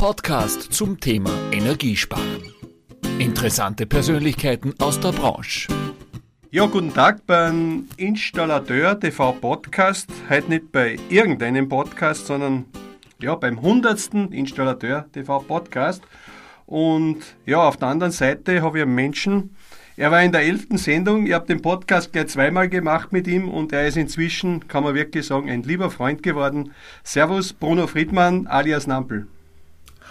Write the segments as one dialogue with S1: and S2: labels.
S1: Podcast zum Thema Energiesparen. Interessante Persönlichkeiten aus der Branche.
S2: Ja, guten Tag beim Installateur TV Podcast. Heute nicht bei irgendeinem Podcast, sondern ja, beim 100. Installateur TV Podcast. Und ja, auf der anderen Seite habe ich einen Menschen, er war in der elften Sendung, ich habe den Podcast gleich zweimal gemacht mit ihm und er ist inzwischen, kann man wirklich sagen, ein lieber Freund geworden. Servus, Bruno Friedmann alias Nampel.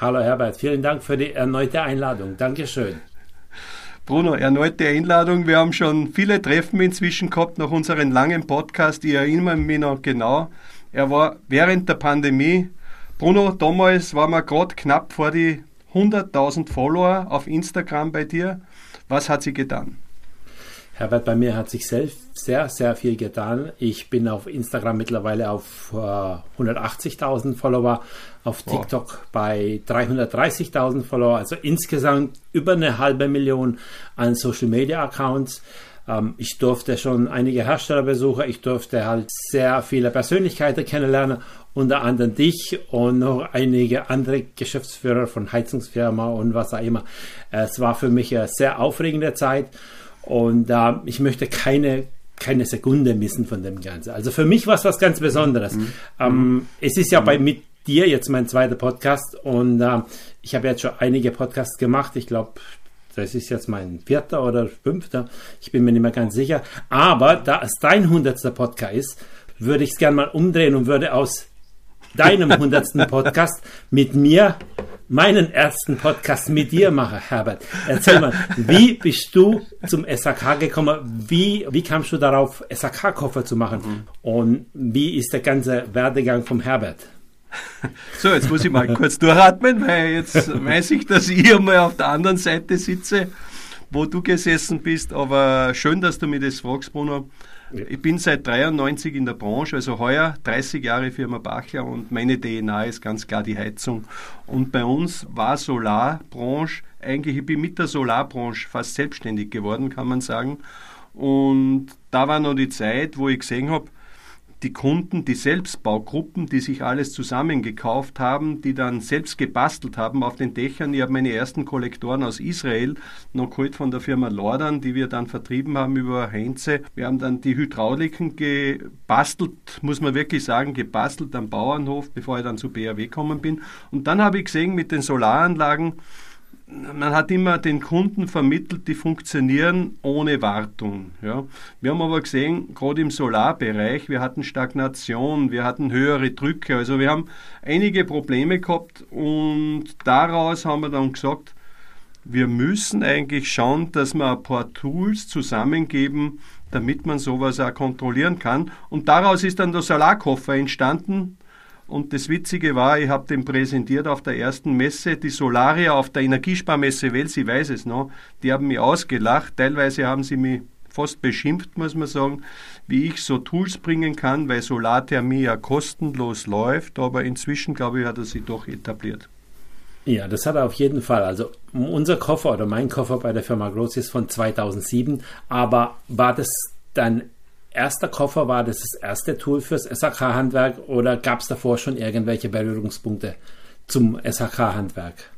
S3: Hallo Herbert, vielen Dank für die erneute Einladung. Dankeschön.
S2: Bruno, erneute Einladung. Wir haben schon viele Treffen inzwischen gehabt nach unserem langen Podcast. Ich erinnere mich noch genau. Er war während der Pandemie. Bruno, damals waren wir gerade knapp vor die 100.000 Follower auf Instagram bei dir. Was hat sie getan?
S3: Herbert, bei mir hat sich selbst sehr, sehr viel getan. Ich bin auf Instagram mittlerweile auf äh, 180.000 Follower, auf TikTok wow. bei 330.000 Follower, also insgesamt über eine halbe Million an Social Media Accounts. Ähm, ich durfte schon einige Hersteller besuchen, ich durfte halt sehr viele Persönlichkeiten kennenlernen, unter anderem dich und noch einige andere Geschäftsführer von Heizungsfirma und was auch immer. Es war für mich eine sehr aufregende Zeit und äh, ich möchte keine keine Sekunde missen von dem Ganzen. Also für mich war es was ganz Besonderes. Mhm. Ähm, es ist ja bei mit dir jetzt mein zweiter Podcast und äh, ich habe jetzt schon einige Podcasts gemacht. Ich glaube, das ist jetzt mein vierter oder fünfter. Ich bin mir nicht mehr ganz sicher. Aber da es dein hundertster Podcast ist, würde ich es gerne mal umdrehen und würde aus deinem hundertsten Podcast mit mir meinen ersten Podcast mit dir machen, Herbert. Erzähl mal, wie bist du zum SAK gekommen? Wie, wie kamst du darauf, SAK-Koffer zu machen? Mhm. Und wie ist der ganze Werdegang vom Herbert?
S2: So, jetzt muss ich mal kurz durchatmen, weil jetzt weiß ich, dass ich hier mal auf der anderen Seite sitze, wo du gesessen bist. Aber schön, dass du mir das fragst, Bruno. Ich bin seit 93 in der Branche, also heuer 30 Jahre Firma Bachler und meine DNA ist ganz klar die Heizung. Und bei uns war Solarbranche, eigentlich ich bin mit der Solarbranche fast selbstständig geworden, kann man sagen. Und da war noch die Zeit, wo ich gesehen habe, die Kunden, die Selbstbaugruppen, die sich alles zusammengekauft haben, die dann selbst gebastelt haben auf den Dächern. Ich habe meine ersten Kollektoren aus Israel noch geholt von der Firma Lordan, die wir dann vertrieben haben über Heinze. Wir haben dann die Hydrauliken gebastelt, muss man wirklich sagen, gebastelt am Bauernhof, bevor ich dann zu BAW gekommen bin. Und dann habe ich gesehen, mit den Solaranlagen, man hat immer den Kunden vermittelt, die funktionieren ohne Wartung. Ja. Wir haben aber gesehen, gerade im Solarbereich, wir hatten Stagnation, wir hatten höhere Drücke, also wir haben einige Probleme gehabt und daraus haben wir dann gesagt, wir müssen eigentlich schauen, dass wir ein paar Tools zusammengeben, damit man sowas auch kontrollieren kann. Und daraus ist dann der Solarkoffer entstanden, und das Witzige war, ich habe den präsentiert auf der ersten Messe, die Solaria auf der Energiesparmesse Wels, ich weiß es noch, die haben mich ausgelacht. Teilweise haben sie mich fast beschimpft, muss man sagen, wie ich so Tools bringen kann, weil Solarthermie ja kostenlos läuft, aber inzwischen, glaube ich, hat er sich doch etabliert.
S3: Ja, das hat er auf jeden Fall. Also unser Koffer oder mein Koffer bei der Firma Groß ist von 2007, aber war das dann erster Koffer war das das erste Tool fürs SAK-Handwerk oder gab es davor schon irgendwelche Berührungspunkte zum SAK-Handwerk?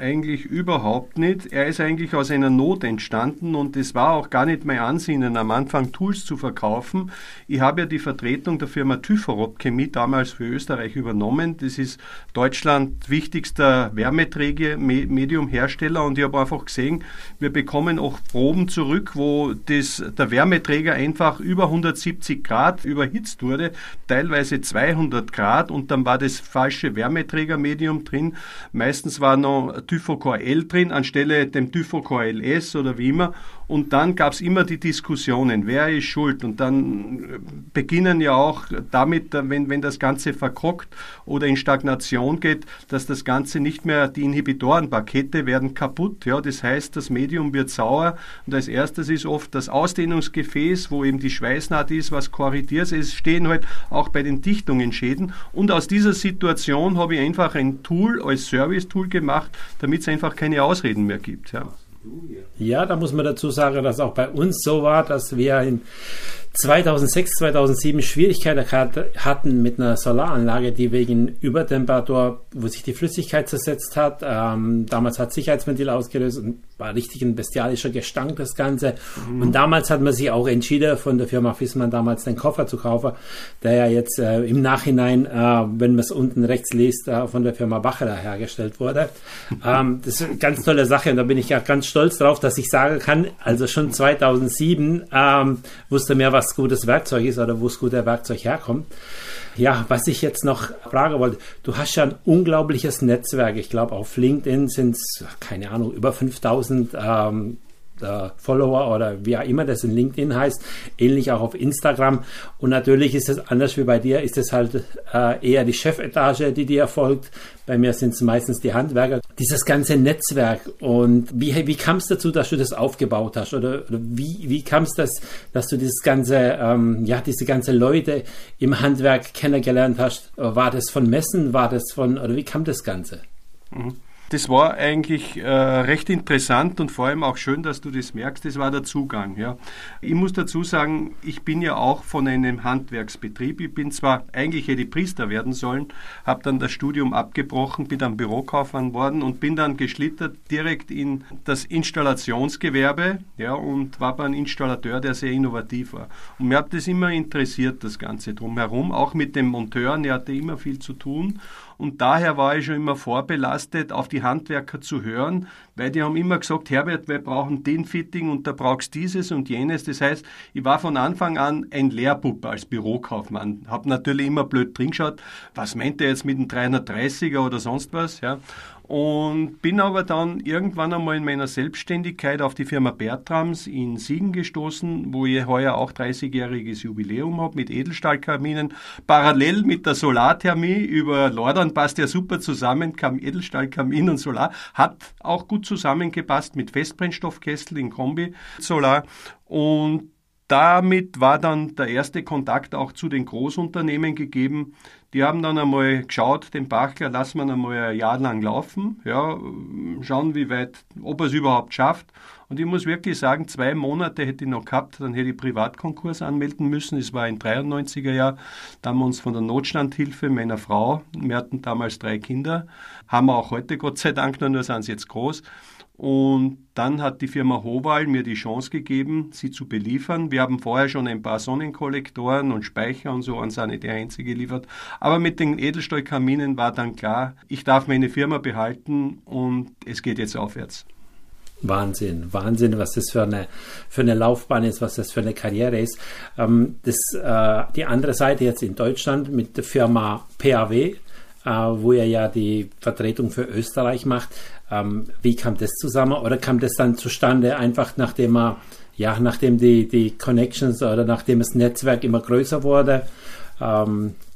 S2: Eigentlich überhaupt nicht. Er ist eigentlich aus einer Not entstanden und es war auch gar nicht mein Ansinnen, am Anfang Tools zu verkaufen. Ich habe ja die Vertretung der Firma Thyforop Chemie damals für Österreich übernommen. Das ist Deutschland wichtigster Wärmeträger-Medium-Hersteller und ich habe einfach gesehen, wir bekommen auch Proben zurück, wo das, der Wärmeträger einfach über 170 Grad überhitzt wurde, teilweise 200 Grad und dann war das falsche Wärmeträger-Medium drin. Meistens war noch Typhocor L drin anstelle dem Typhocor LS oder wie immer. Und dann gab es immer die Diskussionen, wer ist schuld. Und dann äh, beginnen ja auch damit, äh, wenn, wenn das Ganze verkockt oder in Stagnation geht, dass das Ganze nicht mehr, die Inhibitorenpakete werden kaputt. Ja, das heißt, das Medium wird sauer. Und als erstes ist oft das Ausdehnungsgefäß, wo eben die Schweißnaht ist, was korrigiert. Es stehen halt auch bei den Dichtungen Schäden. Und aus dieser Situation habe ich einfach ein Tool als Service-Tool gemacht, damit es einfach keine Ausreden mehr gibt. Ja.
S3: Ja, da muss man dazu sagen, dass auch bei uns so war, dass wir in 2006, 2007 Schwierigkeiten hatten mit einer Solaranlage, die wegen Übertemperatur, wo sich die Flüssigkeit zersetzt hat, ähm, damals hat Sicherheitsventil ausgelöst und war richtig ein bestialischer Gestank, das Ganze. Mhm. Und damals hat man sich auch entschieden, von der Firma Fissmann damals den Koffer zu kaufen, der ja jetzt äh, im Nachhinein, äh, wenn man es unten rechts liest, äh, von der Firma Bacheler hergestellt wurde. ähm, das ist eine ganz tolle Sache und da bin ich ja ganz stolz drauf, dass ich sagen kann, also schon 2007 ähm, wusste mehr, was gutes Werkzeug ist oder wo es gutes Werkzeug herkommt. Ja, was ich jetzt noch fragen wollte, du hast ja ein unglaubliches Netzwerk. Ich glaube, auf LinkedIn sind es, keine Ahnung, über 5000 ähm, äh, Follower oder wie auch immer das in LinkedIn heißt, ähnlich auch auf Instagram. Und natürlich ist es anders wie bei dir, ist es halt äh, eher die Chefetage, die dir erfolgt. Bei mir sind es meistens die Handwerker. Dieses ganze Netzwerk und wie, wie kam es dazu, dass du das aufgebaut hast? Oder, oder wie, wie kam es, dass, dass du dieses ganze, ähm, ja, diese ganze Leute im Handwerk kennengelernt hast? War das von Messen? War das von, oder wie kam das Ganze?
S2: Mhm. Das war eigentlich äh, recht interessant und vor allem auch schön, dass du das merkst. Das war der Zugang. Ja. Ich muss dazu sagen, ich bin ja auch von einem Handwerksbetrieb. Ich bin zwar eigentlich hätte Priester werden sollen, habe dann das Studium abgebrochen, bin dann Bürokaufmann worden und bin dann geschlittert direkt in das Installationsgewerbe ja, und war ein Installateur, der sehr innovativ war. Und mir hat das immer interessiert, das Ganze drumherum. Auch mit dem Monteur, der hatte immer viel zu tun. Und daher war ich schon immer vorbelastet, auf die Handwerker zu hören, weil die haben immer gesagt, Herbert, wir brauchen den Fitting und da brauchst dieses und jenes. Das heißt, ich war von Anfang an ein Lehrbub als Bürokaufmann. Hab natürlich immer blöd drin geschaut, was meint er jetzt mit dem 330er oder sonst was, ja. Und bin aber dann irgendwann einmal in meiner Selbstständigkeit auf die Firma Bertrams in Siegen gestoßen, wo ich heuer auch 30-jähriges Jubiläum habe mit Edelstahlkaminen. Parallel mit der Solarthermie über Lordern passt ja super zusammen, kam Edelstahlkamin und Solar, hat auch gut zusammengepasst mit Festbrennstoffkessel in Kombi Solar. Und damit war dann der erste Kontakt auch zu den Großunternehmen gegeben. Die haben dann einmal geschaut, den Bachler lassen wir einmal ein Jahr lang laufen, ja, schauen, wie weit, ob er es überhaupt schafft. Und ich muss wirklich sagen, zwei Monate hätte ich noch gehabt, dann hätte ich Privatkonkurs anmelden müssen. Es war ein 93er Jahr. Da haben wir uns von der Notstandhilfe meiner Frau, wir hatten damals drei Kinder, haben wir auch heute Gott sei Dank noch, nur sind sie jetzt groß, und dann hat die Firma Howal mir die Chance gegeben, sie zu beliefern. Wir haben vorher schon ein paar Sonnenkollektoren und Speicher und so an Sanitär Einzel geliefert. Aber mit den Edelstahlkaminen war dann klar, ich darf meine Firma behalten und es geht jetzt aufwärts.
S3: Wahnsinn, Wahnsinn, was das für eine, für eine Laufbahn ist, was das für eine Karriere ist. Ähm, das, äh, die andere Seite jetzt in Deutschland mit der Firma PAW, wo er ja die Vertretung für Österreich macht. Ähm, wie kam das zusammen? Oder kam das dann zustande, einfach nachdem er, ja, nachdem die, die Connections oder nachdem das Netzwerk immer größer wurde?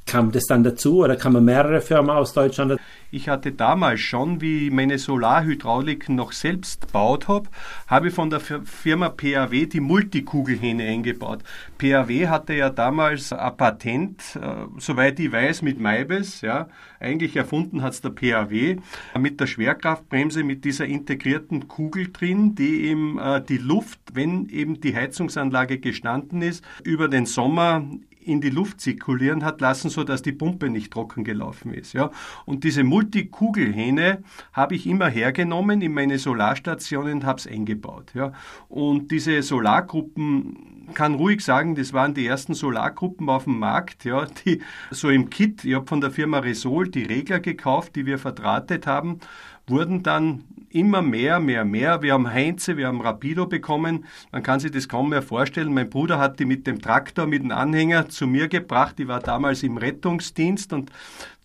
S3: Kam das dann dazu oder kamen mehrere Firmen aus Deutschland?
S2: Ich hatte damals schon, wie ich meine Solarhydraulik noch selbst gebaut habe, habe ich von der Firma PAW die Multikugelhähne eingebaut. PAW hatte ja damals ein Patent, äh, soweit ich weiß, mit Maibes. Ja. Eigentlich erfunden hat es der PAW mit der Schwerkraftbremse, mit dieser integrierten Kugel drin, die eben äh, die Luft, wenn eben die Heizungsanlage gestanden ist, über den Sommer in die Luft zirkulieren hat lassen, so dass die Pumpe nicht trocken gelaufen ist. Ja. Und diese Multikugelhähne habe ich immer hergenommen in meine Solarstationen und habe es eingebaut. Ja. Und diese Solargruppen, kann ruhig sagen, das waren die ersten Solargruppen auf dem Markt, ja, die so im Kit, ich habe von der Firma Resol die Regler gekauft, die wir verdrahtet haben, wurden dann immer mehr, mehr, mehr. Wir haben Heinze, wir haben Rapido bekommen. Man kann sich das kaum mehr vorstellen. Mein Bruder hat die mit dem Traktor, mit dem Anhänger zu mir gebracht. Ich war damals im Rettungsdienst und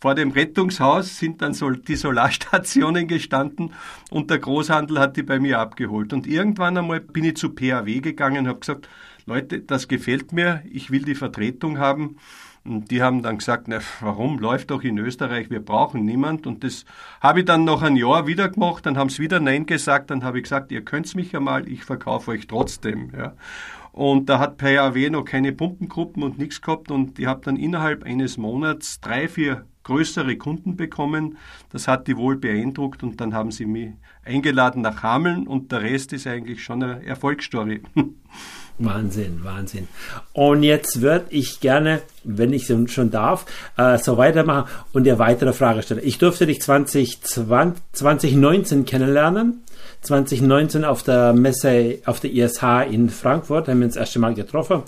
S2: vor dem Rettungshaus sind dann so die Solarstationen gestanden und der Großhandel hat die bei mir abgeholt. Und irgendwann einmal bin ich zu PAW gegangen und habe gesagt, Leute, das gefällt mir, ich will die Vertretung haben. Und die haben dann gesagt, na, warum läuft doch in Österreich, wir brauchen niemand. Und das habe ich dann noch ein Jahr wieder gemacht, dann haben sie wieder Nein gesagt, dann habe ich gesagt, ihr könnt's mich ja mal, ich verkaufe euch trotzdem. Ja. Und da hat PAW noch keine Pumpengruppen und nichts gehabt und ich habe dann innerhalb eines Monats drei, vier größere Kunden bekommen. Das hat die wohl beeindruckt und dann haben sie mich eingeladen nach Hameln und der Rest ist eigentlich schon eine Erfolgsstory.
S3: Wahnsinn, Wahnsinn. Und jetzt würde ich gerne, wenn ich schon darf, äh, so weitermachen und dir weitere Frage stellen. Ich durfte dich 2020, 2019 kennenlernen. 2019 auf der Messe, auf der ISH in Frankfurt, haben wir uns das erste Mal getroffen.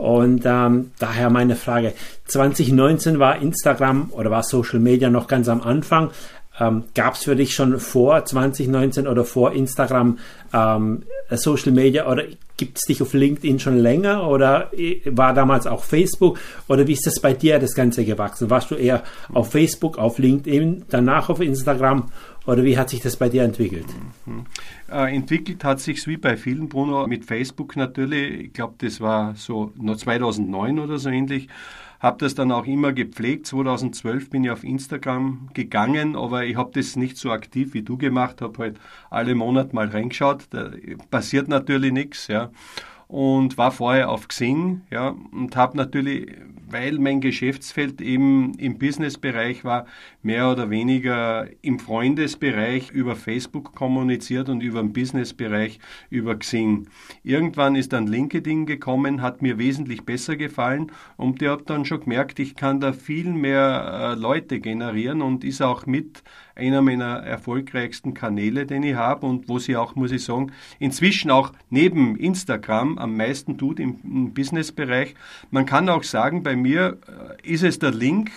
S3: Und ähm, daher meine Frage, 2019 war Instagram oder war Social Media noch ganz am Anfang. Ähm, Gab es für dich schon vor 2019 oder vor Instagram ähm, Social Media oder gibt es dich auf LinkedIn schon länger oder äh, war damals auch Facebook oder wie ist das bei dir das Ganze gewachsen? Warst du eher auf Facebook, auf LinkedIn, danach auf Instagram oder wie hat sich das bei dir entwickelt?
S2: Mhm. Äh, entwickelt hat sich wie bei vielen, Bruno, mit Facebook natürlich. Ich glaube, das war so 2009 oder so ähnlich habe das dann auch immer gepflegt. 2012 bin ich auf Instagram gegangen, aber ich habe das nicht so aktiv wie du gemacht, habe halt alle Monate mal reingeschaut. Da passiert natürlich nichts, ja. Und war vorher auf Xing, ja, und habe natürlich weil mein Geschäftsfeld eben im Businessbereich war, mehr oder weniger im Freundesbereich über Facebook kommuniziert und über den Businessbereich über Xing. Irgendwann ist dann LinkedIn gekommen, hat mir wesentlich besser gefallen und ich habe dann schon gemerkt, ich kann da viel mehr äh, Leute generieren und ist auch mit einer meiner erfolgreichsten Kanäle, den ich habe und wo sie auch, muss ich sagen, inzwischen auch neben Instagram am meisten tut im, im Businessbereich. Man kann auch sagen, bei mir äh, ist es der Link,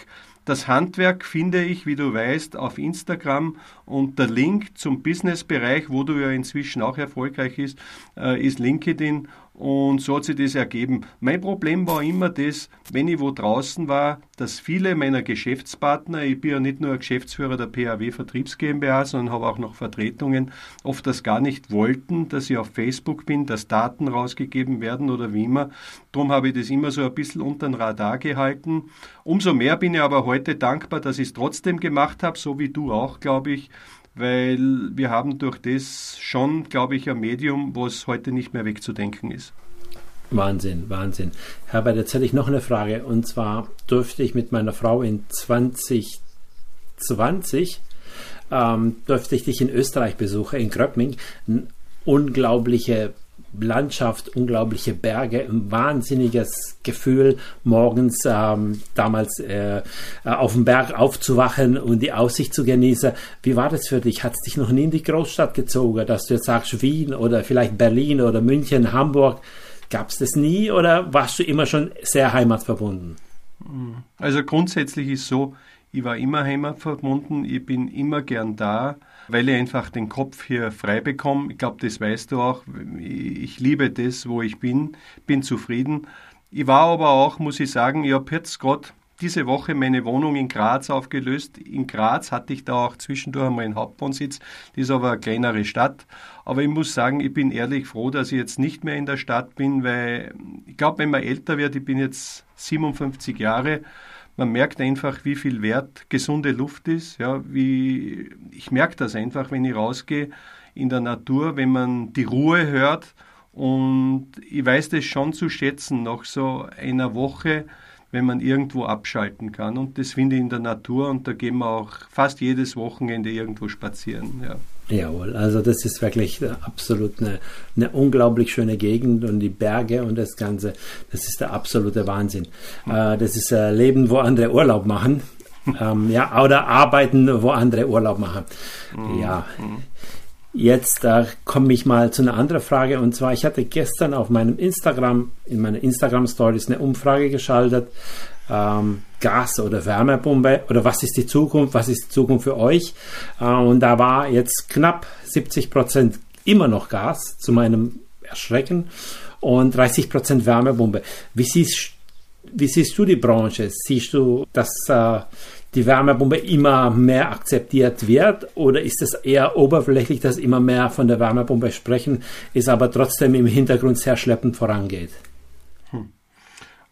S2: das Handwerk finde ich, wie du weißt, auf Instagram und der Link zum Businessbereich, wo du ja inzwischen auch erfolgreich bist, äh, ist LinkedIn und so hat sich das ergeben. Mein Problem war immer das, wenn ich wo draußen war, dass viele meiner Geschäftspartner, ich bin ja nicht nur Geschäftsführer der PAW Vertriebs GmbH, sondern habe auch noch Vertretungen, oft das gar nicht wollten, dass ich auf Facebook bin, dass Daten rausgegeben werden oder wie immer. Darum habe ich das immer so ein bisschen unter den Radar gehalten. Umso mehr bin ich aber heute dankbar, dass ich es trotzdem gemacht habe, so wie du auch, glaube ich, weil wir haben durch das schon, glaube ich, ein Medium, was heute nicht mehr wegzudenken ist.
S3: Wahnsinn, Wahnsinn. Herbert, jetzt hätte ich noch eine Frage. Und zwar durfte ich mit meiner Frau in 2020, ähm, durfte ich dich in Österreich besuchen, in Gröbming. Unglaubliche Landschaft, unglaubliche Berge, ein wahnsinniges Gefühl, morgens ähm, damals äh, auf dem Berg aufzuwachen und die Aussicht zu genießen. Wie war das für dich? Hat es dich noch nie in die Großstadt gezogen, dass du jetzt sagst Wien oder vielleicht Berlin oder München, Hamburg? Gab es das nie oder warst du immer schon sehr heimatverbunden?
S2: Also grundsätzlich ist so, ich war immer heimatverbunden, ich bin immer gern da weil ich einfach den Kopf hier frei bekomme. Ich glaube, das weißt du auch. Ich liebe das, wo ich bin, bin zufrieden. Ich war aber auch, muss ich sagen, ich habe jetzt gerade diese Woche meine Wohnung in Graz aufgelöst. In Graz hatte ich da auch zwischendurch einmal einen Hauptwohnsitz. Das ist aber eine kleinere Stadt. Aber ich muss sagen, ich bin ehrlich froh, dass ich jetzt nicht mehr in der Stadt bin, weil ich glaube, wenn man älter wird, ich bin jetzt 57 Jahre, man merkt einfach, wie viel wert gesunde Luft ist. Ja, wie, ich merke das einfach, wenn ich rausgehe in der Natur, wenn man die Ruhe hört. Und ich weiß das schon zu schätzen, nach so einer Woche, wenn man irgendwo abschalten kann. Und das finde ich in der Natur und da gehen wir auch fast jedes Wochenende irgendwo spazieren. Ja.
S3: Jawohl, also das ist wirklich absolut eine, eine unglaublich schöne Gegend und die Berge und das Ganze, das ist der absolute Wahnsinn. Äh, das ist ein Leben, wo andere Urlaub machen. ähm, ja, oder arbeiten, wo andere Urlaub machen. Mhm. Ja. Jetzt äh, komme ich mal zu einer anderen Frage und zwar, ich hatte gestern auf meinem Instagram, in meiner Instagram Stories eine Umfrage geschaltet ähm, Gas- oder Wärmepumpe oder was ist die Zukunft, was ist die Zukunft für euch? Äh, und da war jetzt knapp 70 Prozent immer noch Gas, zu meinem Erschrecken, und 30 Prozent Wärmepumpe. Wie siehst, wie siehst du die Branche? Siehst du, dass äh, die Wärmepumpe immer mehr akzeptiert wird oder ist es eher oberflächlich, dass immer mehr von der Wärmepumpe sprechen, ist aber trotzdem im Hintergrund sehr schleppend vorangeht?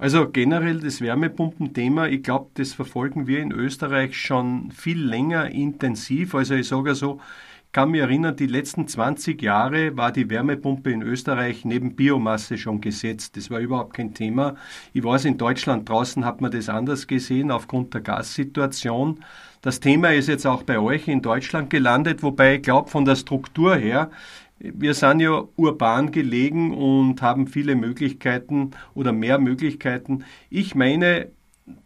S2: Also generell das Wärmepumpenthema, ich glaube, das verfolgen wir in Österreich schon viel länger intensiv. Also ich sage so, kann mich erinnern, die letzten 20 Jahre war die Wärmepumpe in Österreich neben Biomasse schon gesetzt. Das war überhaupt kein Thema. Ich weiß, in Deutschland draußen hat man das anders gesehen aufgrund der Gassituation. Das Thema ist jetzt auch bei euch in Deutschland gelandet, wobei ich glaube, von der Struktur her, wir sind ja urban gelegen und haben viele Möglichkeiten oder mehr Möglichkeiten. Ich meine,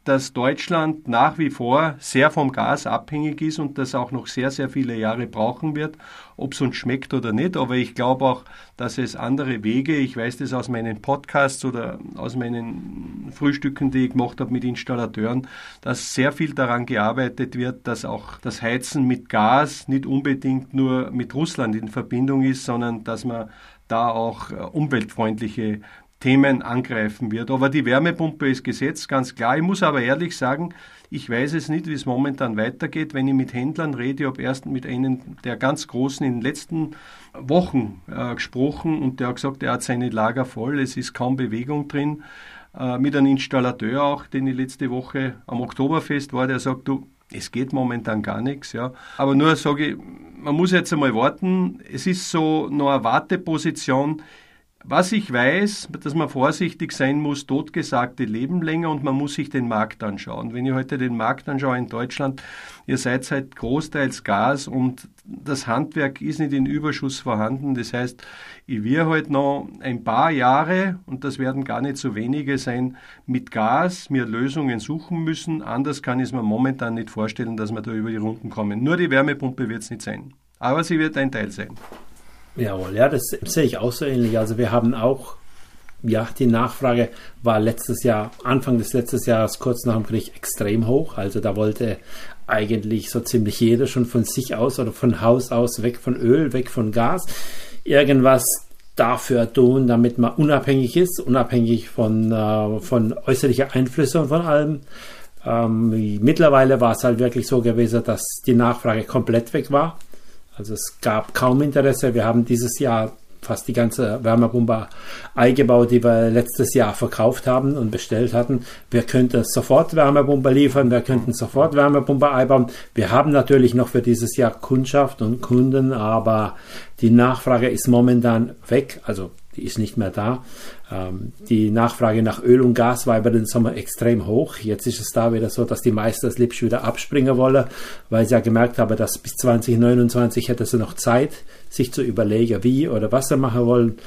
S2: dass Deutschland nach wie vor sehr vom Gas abhängig ist und das auch noch sehr, sehr viele Jahre brauchen wird, ob es uns schmeckt oder nicht. Aber ich glaube auch, dass es andere Wege, ich weiß das aus meinen Podcasts oder aus meinen Frühstücken, die ich gemacht habe mit Installateuren, dass sehr viel daran gearbeitet wird, dass auch das Heizen mit Gas nicht unbedingt nur mit Russland in Verbindung ist, sondern dass man da auch äh, umweltfreundliche Themen angreifen wird. Aber die Wärmepumpe ist gesetzt, ganz klar. Ich muss aber ehrlich sagen, ich weiß es nicht, wie es momentan weitergeht. Wenn ich mit Händlern rede, ich habe erst mit einem der ganz Großen in den letzten Wochen äh, gesprochen und der hat gesagt, er hat seine Lager voll, es ist kaum Bewegung drin. Äh, mit einem Installateur auch, den ich letzte Woche am Oktoberfest war, der sagt, du, es geht momentan gar nichts, ja. Aber nur sage ich, man muss jetzt einmal warten. Es ist so noch eine Warteposition. Was ich weiß, dass man vorsichtig sein muss, totgesagte leben länger und man muss sich den Markt anschauen. Wenn ich heute den Markt anschaue in Deutschland, ihr seid halt großteils Gas und das Handwerk ist nicht in Überschuss vorhanden. Das heißt, ich will halt noch ein paar Jahre, und das werden gar nicht so wenige sein, mit Gas mir Lösungen suchen müssen. Anders kann ich es mir momentan nicht vorstellen, dass wir da über die Runden kommen. Nur die Wärmepumpe wird es nicht sein. Aber sie wird ein Teil sein.
S3: Jawohl, ja, das sehe ich auch so ähnlich. Also wir haben auch, ja, die Nachfrage war letztes Jahr, Anfang des letzten Jahres, kurz nach dem Krieg, extrem hoch. Also da wollte eigentlich so ziemlich jeder schon von sich aus oder von Haus aus weg von Öl, weg von Gas, irgendwas dafür tun, damit man unabhängig ist, unabhängig von, äh, von äußerlichen Einflüssen und von allem. Ähm, mittlerweile war es halt wirklich so gewesen, dass die Nachfrage komplett weg war. Also es gab kaum Interesse. Wir haben dieses Jahr fast die ganze Wärmepumpe eingebaut, die wir letztes Jahr verkauft haben und bestellt hatten. Wir könnten sofort Wärmepumpe liefern, wir könnten sofort Wärmepumpe einbauen. Wir haben natürlich noch für dieses Jahr Kundschaft und Kunden, aber die Nachfrage ist momentan weg. Also die ist nicht mehr da. Ähm, die Nachfrage nach Öl und Gas war über den Sommer extrem hoch. Jetzt ist es da wieder so, dass die meisten das Lipsch wieder abspringen wollen, weil sie ja gemerkt haben, dass bis 2029 hätte sie noch Zeit, sich zu überlegen, wie oder was sie machen wollen.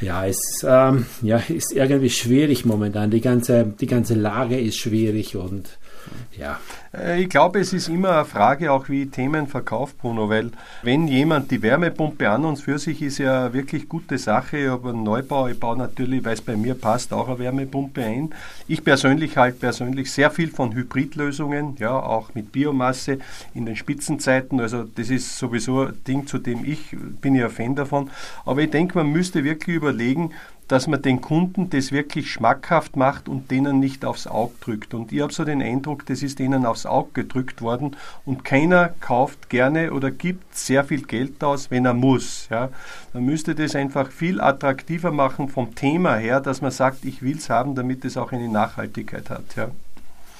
S3: Ja, ist, ähm, ja, ist irgendwie schwierig momentan. Die ganze, die ganze Lage ist schwierig und ja.
S2: Äh, ich glaube, es ist immer eine Frage auch, wie Themen verkauft, Bruno, weil wenn jemand die Wärmepumpe an und für sich ist ja wirklich gute Sache, habe einen Neubau, ich baue natürlich, weil es bei mir passt, auch eine Wärmepumpe ein. Ich persönlich halte persönlich sehr viel von Hybridlösungen, ja, auch mit Biomasse in den Spitzenzeiten, also das ist sowieso ein Ding, zu dem ich bin ja Fan davon, aber ich denke, man müsste wirklich überlegen, dass man den Kunden das wirklich schmackhaft macht und denen nicht aufs Auge drückt. Und ich habe so den Eindruck, das ist denen aufs Auge gedrückt worden und keiner kauft gerne oder gibt sehr viel Geld aus, wenn er muss. Ja. Man müsste das einfach viel attraktiver machen vom Thema her, dass man sagt, ich will es haben, damit es auch eine Nachhaltigkeit hat. Ja.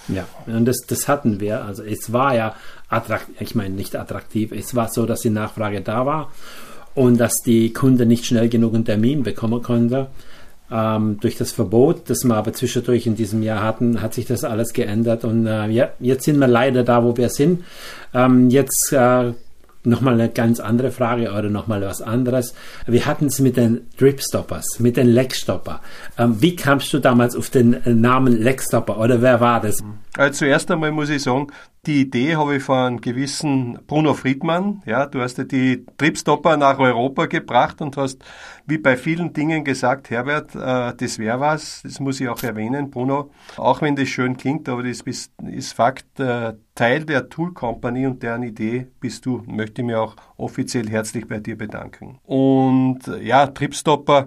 S3: Ja, und das, das hatten wir. Also es war ja attraktiv, ich meine nicht attraktiv, es war so, dass die Nachfrage da war und dass die Kunde nicht schnell genug einen Termin bekommen konnte. Ähm, durch das Verbot, das wir aber zwischendurch in diesem Jahr hatten, hat sich das alles geändert und äh, ja, jetzt sind wir leider da, wo wir sind. Ähm, jetzt äh, nochmal eine ganz andere Frage oder nochmal was anderes. Wir hatten es mit den Dripstoppers, mit den Legstopper. Ähm, wie kamst du damals auf den Namen Legstopper oder wer war das?
S2: Also zuerst einmal muss ich sagen, die Idee habe ich von gewissen Bruno Friedmann. Ja, du hast ja die Tripstopper nach Europa gebracht und hast wie bei vielen Dingen gesagt, Herbert, äh, das wäre was. Das muss ich auch erwähnen, Bruno. Auch wenn das schön klingt, aber das ist, ist Fakt. Äh, Teil der Tool Company und deren Idee bist du. Möchte mich auch offiziell herzlich bei dir bedanken. Und ja, Tripstopper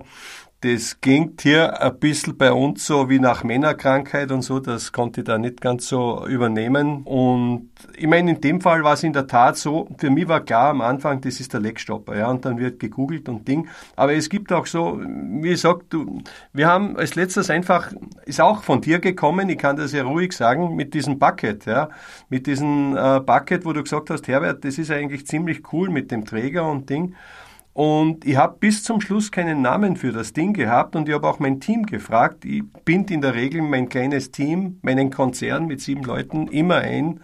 S2: das ging hier ein bisschen bei uns so wie nach Männerkrankheit und so, das konnte ich da nicht ganz so übernehmen. Und ich meine, in dem Fall war es in der Tat so, für mich war klar am Anfang, das ist der Leckstopper, ja, und dann wird gegoogelt und Ding. Aber es gibt auch so, wie sag, du, wir haben als letztes einfach, ist auch von dir gekommen, ich kann das ja ruhig sagen, mit diesem Bucket, ja, mit diesem äh, Bucket, wo du gesagt hast, Herbert, das ist eigentlich ziemlich cool mit dem Träger und Ding. Und ich habe bis zum Schluss keinen Namen für das Ding gehabt und ich habe auch mein Team gefragt. Ich bind in der Regel mein kleines Team, meinen Konzern mit sieben Leuten immer ein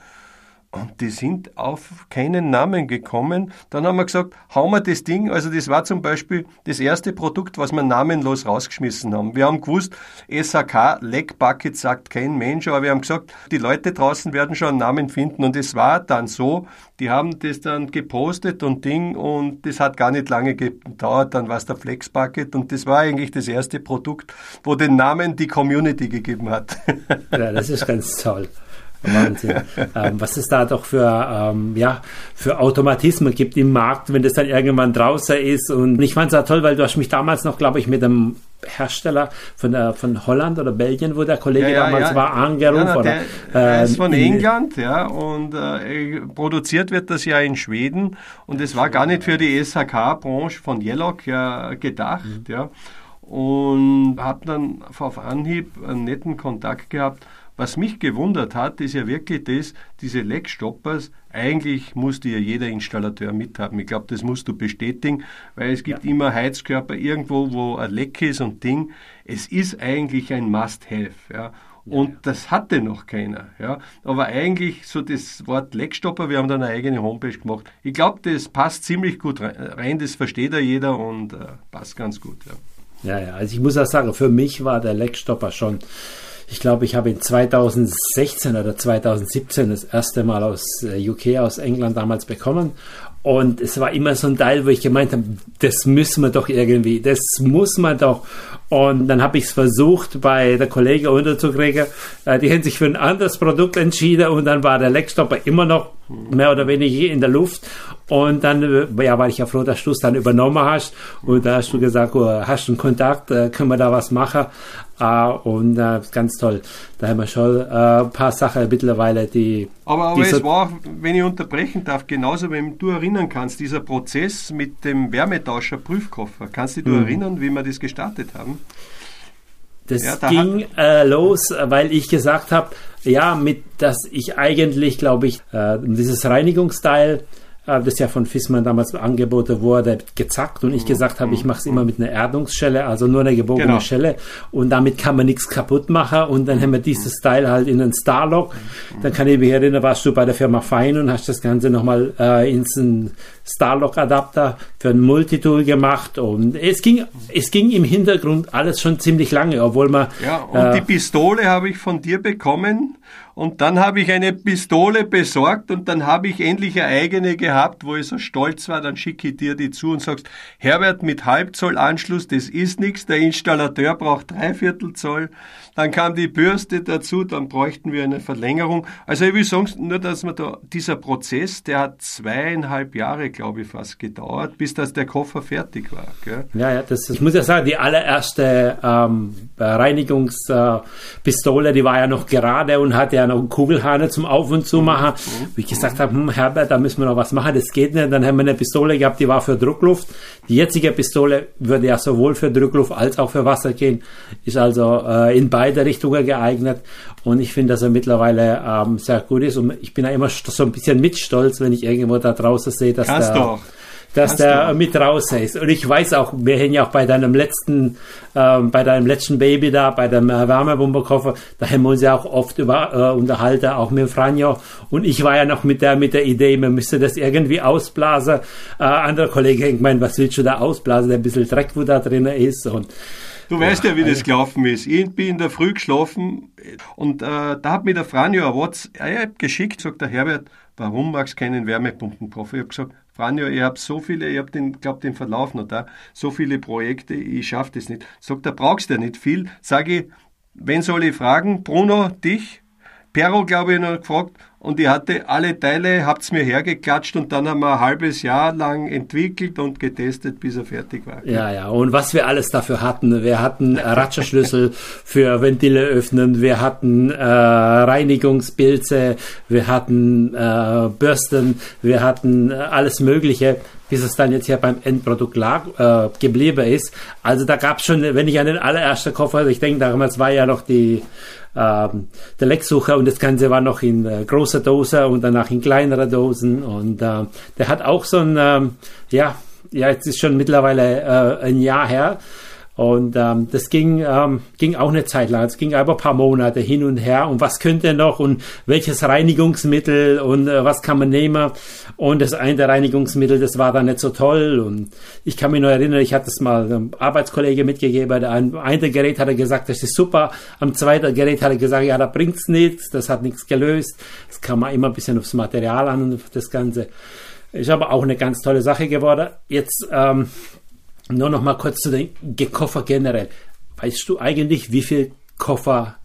S2: und die sind auf keinen Namen gekommen. Dann haben wir gesagt, hauen wir das Ding, also das war zum Beispiel das erste Produkt, was wir namenlos rausgeschmissen haben. Wir haben gewusst, SAK, Leg Bucket sagt kein Mensch, aber wir haben gesagt, die Leute draußen werden schon einen Namen finden und es war dann so, die haben das dann gepostet und Ding und das hat gar nicht lange gedauert, dann war es der Flex Bucket und das war eigentlich das erste Produkt, wo den Namen die Community gegeben hat.
S3: Ja, das ist ganz toll. Wahnsinn. ähm, was es da doch für, ähm, ja, für Automatismen gibt im Markt, wenn das dann irgendwann draußen ist. Und ich fand es auch toll, weil du hast mich damals noch, glaube ich, mit einem Hersteller von, der, von Holland oder Belgien, wo der Kollege ja, ja,
S2: damals
S3: ja. war, angerufen. Ja,
S2: der, der ist von England, ja, und äh, produziert wird das ja in Schweden und es war gar nicht für die SHK-Branche von Yellock ja gedacht, mhm. ja. Und habe dann auf Anhieb einen netten Kontakt gehabt was mich gewundert hat, ist ja wirklich das, diese Leckstoppers, eigentlich musste ja jeder Installateur mithaben. Ich glaube, das musst du bestätigen, weil es gibt ja. immer Heizkörper irgendwo, wo ein Leck ist und Ding. Es ist eigentlich ein Must-Have. Ja. Und ja, ja. das hatte noch keiner. Ja. Aber eigentlich so das Wort Leckstopper, wir haben dann eine eigene Homepage gemacht. Ich glaube, das passt ziemlich gut rein, das versteht ja jeder und äh, passt ganz gut.
S3: Ja. ja, ja, also ich muss auch sagen, für mich war der Leckstopper schon ich glaube, ich habe in 2016 oder 2017 das erste Mal aus äh, UK, aus England damals bekommen. Und es war immer so ein Teil, wo ich gemeint habe, das müssen wir doch irgendwie, das muss man doch. Und dann habe ich es versucht, bei der Kollege unterzukriegen. Äh, die haben sich für ein anderes Produkt entschieden und dann war der Leckstopper immer noch mehr oder weniger in der Luft. Und dann äh, ja, war ich ja froh, dass du es dann übernommen hast. Und da hast du gesagt, oh, hast du einen Kontakt, können wir da was machen? und äh, ganz toll. Da haben wir schon äh, ein paar Sachen mittlerweile, die.
S2: Aber, aber die es war, wenn ich unterbrechen darf, genauso, wenn du erinnern kannst, dieser Prozess mit dem Wärmetauscher Prüfkoffer. Kannst du dich mhm. erinnern, wie wir das gestartet haben?
S3: Das ja, da ging äh, los, weil ich gesagt habe, ja, mit, dass ich eigentlich, glaube ich, äh, dieses Reinigungsteil das ja von Fissmann damals angeboten wurde, gezackt und ich gesagt habe, ich mache es immer mit einer Erdungsschelle, also nur eine gebogene genau. Schelle. Und damit kann man nichts kaputt machen und dann haben wir dieses Teil halt in einen Starlock. Dann kann ich mich erinnern, warst du bei der Firma Fein und hast das Ganze nochmal äh, ins Starlock-Adapter für ein Multitool gemacht und es ging, es ging im Hintergrund alles schon ziemlich lange, obwohl man...
S2: Ja, und äh, die Pistole habe ich von dir bekommen und dann habe ich eine Pistole besorgt und dann habe ich endlich eine eigene gehabt, wo ich so stolz war. Dann schicke ich dir die zu und sagst, Herbert, mit Halbzollanschluss, das ist nichts. Der Installateur braucht Dreiviertel Zoll. Dann kam die Bürste dazu, dann bräuchten wir eine Verlängerung. Also ich will sagen, nur dass man da, dieser Prozess, der hat zweieinhalb Jahre, glaube ich, fast gedauert, bis dass der Koffer fertig war. Gell?
S3: Ja, ja, das, das muss ja sagen, die allererste ähm, Reinigungspistole, äh, die war ja noch gerade und hatte ja noch einen Kugelhahn zum Auf- und Zumachen. Mhm. Wie ich gesagt habe, hm, Herbert, da müssen wir noch was machen, das geht nicht. Dann haben wir eine Pistole gehabt, die war für Druckluft. Die jetzige Pistole würde ja sowohl für Druckluft als auch für Wasser gehen, ist also äh, in beiden beide Richtungen geeignet. Und ich finde, dass er mittlerweile ähm, sehr gut ist. Und ich bin ja immer so ein bisschen mitstolz, wenn ich irgendwo da draußen sehe, dass
S2: Kannst
S3: der, dass der mit draußen ist. Und ich weiß auch, wir haben ja auch bei deinem letzten, ähm, bei deinem letzten Baby da, bei dem äh, Wärmebumperkoffer, da haben wir uns ja auch oft über äh, unterhalten, auch mit Franjo. Und ich war ja noch mit der, mit der Idee, man müsste das irgendwie ausblasen. Äh, andere Kollegen haben gemeint, was willst du da ausblasen? Der ein bisschen Dreck, wo da drin ist. Und
S2: Du weißt ja, wie das gelaufen ist. Ich bin in der Früh geschlafen und äh, da hat mir der Franjo ein WhatsApp geschickt, sagt der Herbert, warum magst du keinen Wärmepumpenprofi? Ich habe gesagt, Franjo, ich habe so viele, ich habe den, glaube den Verlauf noch da, so viele Projekte, ich schaffe das nicht. Sagt, da brauchst du ja nicht viel. Sage ich, wen soll ich fragen? Bruno, dich? Perro, glaube ich, noch gefragt, und ich hatte alle Teile, habt's mir hergeklatscht und dann haben wir ein halbes Jahr lang entwickelt und getestet, bis er fertig war.
S3: Ja, ja. Und was wir alles dafür hatten. Wir hatten Ratscherschlüssel für Ventile öffnen, wir hatten äh, Reinigungspilze, wir hatten äh, Bürsten, wir hatten äh, alles Mögliche bis es dann jetzt hier beim Endprodukt lag, äh, geblieben ist. Also da gab es schon, wenn ich an den allerersten Koffer, also ich denke damals war ja noch die ähm, der Lecksucher und das Ganze war noch in äh, großer Dose und danach in kleinerer Dosen und äh, der hat auch so ein, ähm, ja, ja, jetzt ist schon mittlerweile äh, ein Jahr her, und ähm, das ging, ähm, ging auch eine Zeit lang. Es ging aber ein paar Monate hin und her. Und was könnte noch und welches Reinigungsmittel und äh, was kann man nehmen? Und das eine Reinigungsmittel, das war dann nicht so toll. Und ich kann mich noch erinnern, ich hatte es mal einem Arbeitskollege mitgegeben. Der ein, eine Gerät hat er gesagt, das ist super. Am zweiten Gerät hat er gesagt, ja, da bringt's nichts, das hat nichts gelöst. Das kann man immer ein bisschen aufs Material an und das Ganze. Ist aber auch eine ganz tolle Sache geworden. Jetzt ähm, nur noch mal kurz zu den Koffer generell. Weißt du eigentlich, wie viel Koffer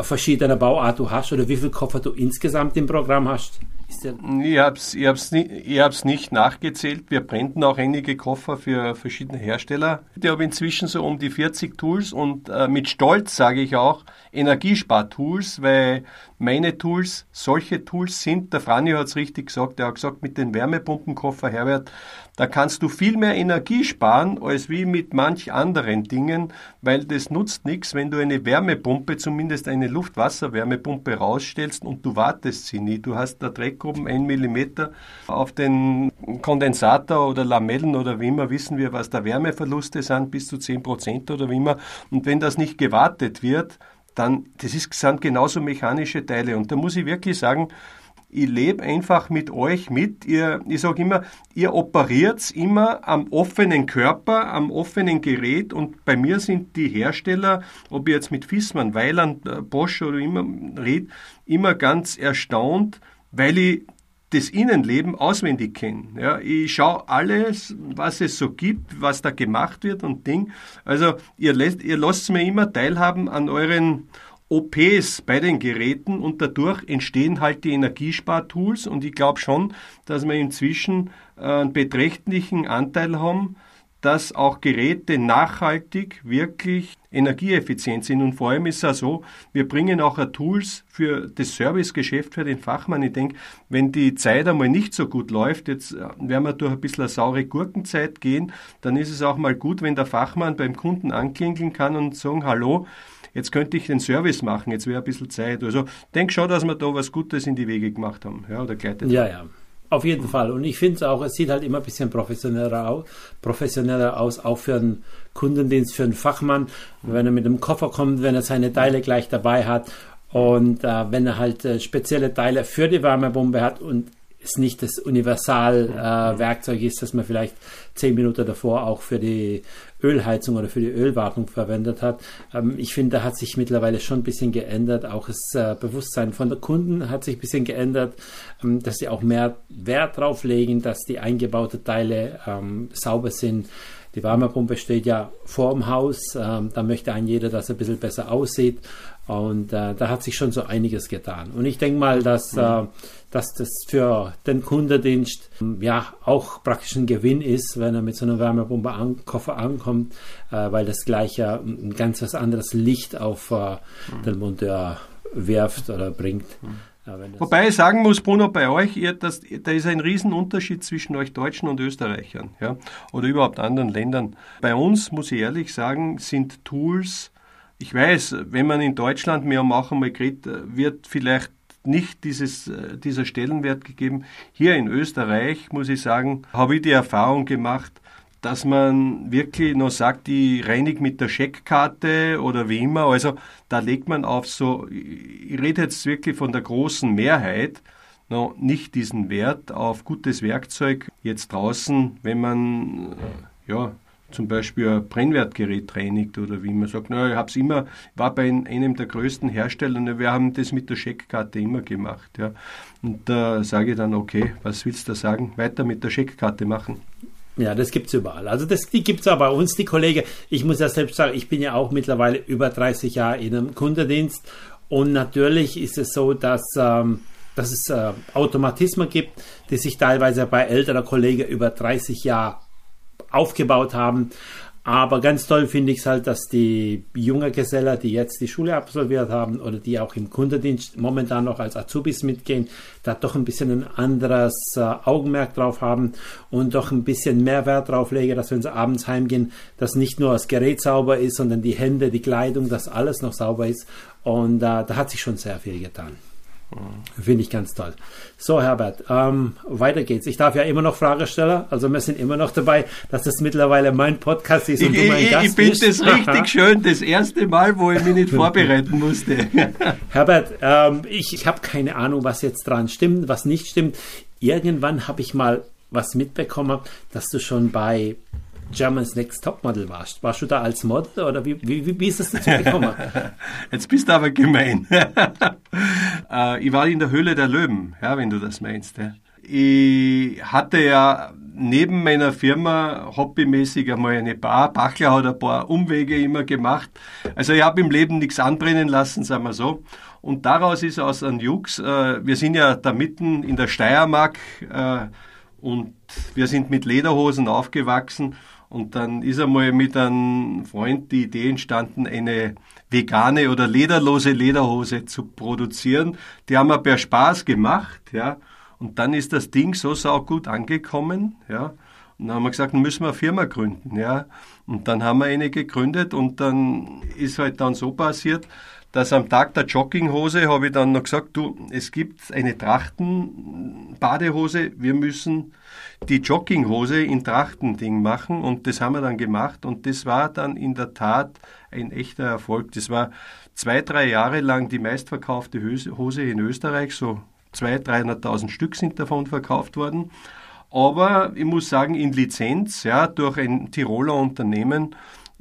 S3: verschiedener Bauart du hast oder wie viel Koffer du insgesamt im Programm hast?
S2: ich habe es ich hab's nicht, ich hab's nicht nachgezählt. Wir brennten auch einige Koffer für verschiedene Hersteller. Ich habe inzwischen so um die 40 Tools und äh, mit Stolz sage ich auch Energiespartools, weil meine Tools solche Tools sind. Der Franny hat es richtig gesagt. Er hat gesagt, mit den Wärmepumpenkoffer, Herbert, da kannst du viel mehr Energie sparen als wie mit manch anderen Dingen, weil das nutzt nichts, wenn du eine Wärmepumpe, zumindest eine Luft-Wasser-Wärmepumpe rausstellst und du wartest sie nie. Du hast da Dreckgruppen, ein Millimeter auf den Kondensator oder Lamellen oder wie immer, wissen wir, was da Wärmeverluste sind, bis zu 10 Prozent oder wie immer. Und wenn das nicht gewartet wird, dann, das ist, sind genauso mechanische Teile. Und da muss ich wirklich sagen, ich lebe einfach mit euch mit. Ihr, ich sage immer, ihr operiert immer am offenen Körper, am offenen Gerät und bei mir sind die Hersteller, ob ich jetzt mit Fissmann, Weiland, äh, Bosch oder immer red, immer ganz erstaunt, weil ich das Innenleben auswendig kenne. Ja, ich schaue alles, was es so gibt, was da gemacht wird und Ding. Also ihr, lässt, ihr lasst mir immer teilhaben an euren OPs bei den Geräten und dadurch entstehen halt die Energiespartools und ich glaube schon, dass wir inzwischen äh, einen beträchtlichen Anteil haben, dass auch Geräte nachhaltig wirklich energieeffizient sind. Und vor allem ist es auch so, wir bringen auch Tools für das Servicegeschäft für den Fachmann. Ich denke, wenn die Zeit einmal nicht so gut läuft, jetzt äh, werden wir durch ein bisschen eine saure Gurkenzeit gehen, dann ist es auch mal gut, wenn der Fachmann beim Kunden anklingeln kann und sagen, hallo, jetzt könnte ich den Service machen, jetzt wäre ein bisschen Zeit. Also denk schon, dass wir da was Gutes in die Wege gemacht haben. Ja, oder
S3: gleitet ja, ja. Auf jeden Fall. Und ich finde es auch, es sieht halt immer ein bisschen professioneller aus, professioneller aus, auch für einen Kundendienst, für einen Fachmann, wenn er mit dem Koffer kommt, wenn er seine Teile gleich dabei hat und äh, wenn er halt äh, spezielle Teile für die Wärmebombe hat und es nicht das Universalwerkzeug äh, ist, das man vielleicht zehn Minuten davor auch für die Ölheizung oder für die Ölwartung verwendet hat. Ähm, ich finde, da hat sich mittlerweile schon ein bisschen geändert. Auch das äh, Bewusstsein von der Kunden hat sich ein bisschen geändert, ähm, dass sie auch mehr Wert drauf legen, dass die eingebauten Teile ähm, sauber sind. Die Wärmepumpe steht ja vor dem Haus. Ähm, da möchte ein jeder, dass er ein bisschen besser aussieht. Und äh, da hat sich schon so einiges getan. Und ich denke mal, dass, äh, dass das für den Kundendienst ja auch praktisch ein Gewinn ist, wenn er mit so einem Wärmepumpe an, Koffer ankommt, äh, weil das gleich ja ein ganz was anderes Licht auf äh, den Monteur wirft oder bringt.
S2: Wobei ich sagen muss, Bruno, bei euch, ihr, das, da ist ein Riesenunterschied zwischen euch Deutschen und Österreichern ja, oder überhaupt anderen Ländern. Bei uns, muss ich ehrlich sagen, sind Tools ich weiß, wenn man in Deutschland mehr machen mal kriegt, wird vielleicht nicht dieses, äh, dieser Stellenwert gegeben. Hier in Österreich, muss ich sagen, habe ich die Erfahrung gemacht, dass man wirklich noch sagt, die reinig mit der Scheckkarte oder wie immer. Also da legt man auf so, ich rede jetzt wirklich von der großen Mehrheit, noch nicht diesen Wert auf gutes Werkzeug jetzt draußen, wenn man äh, ja, zum Beispiel ein Brennwertgerät reinigt oder wie man sagt, na, ich habe es immer, war bei einem der größten Hersteller, und wir haben das mit der Scheckkarte immer gemacht. Ja. Und da sage ich dann, okay, was willst du sagen? Weiter mit der Scheckkarte machen.
S3: Ja, das gibt es überall. Also das, die es auch bei uns, die Kollegen. Ich muss ja selbst sagen, ich bin ja auch mittlerweile über 30 Jahre in einem Kundendienst Und natürlich ist es so, dass, ähm, dass es äh, Automatismen gibt, die sich teilweise bei älterer Kollegen über 30 Jahre aufgebaut haben. Aber ganz toll finde ich es halt, dass die junge Gesellen, die jetzt die Schule absolviert haben oder die auch im Kundendienst momentan noch als Azubis mitgehen, da doch ein bisschen ein anderes äh, Augenmerk drauf haben und doch ein bisschen mehr Wert drauf legen, dass wenn sie abends heimgehen, dass nicht nur das Gerät sauber ist, sondern die Hände, die Kleidung, dass alles noch sauber ist. Und äh, da hat sich schon sehr viel getan. Finde ich ganz toll. So, Herbert, ähm, weiter geht's. Ich darf ja immer noch Frage stellen. Also wir sind immer noch dabei, dass das mittlerweile mein Podcast ist und
S2: ich,
S3: du mein
S2: ich,
S3: Gast
S2: Ich finde
S3: bist.
S2: das richtig schön. Das erste Mal, wo ich mich nicht vorbereiten musste.
S3: Herbert, ähm, ich, ich habe keine Ahnung, was jetzt dran stimmt, was nicht stimmt. Irgendwann habe ich mal was mitbekommen, dass du schon bei German's Next Topmodel warst. Warst du da als Model oder wie, wie, wie ist es dazu gekommen?
S2: Jetzt bist du aber gemein. Äh, ich war in der Höhle der Löwen, ja, wenn du das meinst. Ja. Ich hatte ja neben meiner Firma hobbymäßig einmal eine Bar. Bachler hat ein paar Umwege immer gemacht. Also ich habe im Leben nichts anbrennen lassen, sagen wir so. Und daraus ist aus einem Jux, äh, wir sind ja da mitten in der Steiermark äh, und wir sind mit Lederhosen aufgewachsen und dann ist einmal mit einem Freund die Idee entstanden, eine vegane oder lederlose Lederhose zu produzieren. Die haben wir per Spaß gemacht, ja. Und dann ist das Ding so saugut angekommen, ja. Und dann haben wir gesagt, müssen wir eine Firma gründen, ja. Und dann haben wir eine gegründet und dann ist halt dann so passiert, dass am Tag der Jogginghose habe ich dann noch gesagt, du, es gibt eine Trachten-Badehose, wir müssen die Jogginghose in Trachtending machen und das haben wir dann gemacht und das war dann in der Tat ein echter Erfolg. Das war zwei, drei Jahre lang die meistverkaufte Hose in Österreich, so 200.000, 300.000 Stück sind davon verkauft worden. Aber ich muss sagen, in Lizenz, ja, durch ein Tiroler Unternehmen,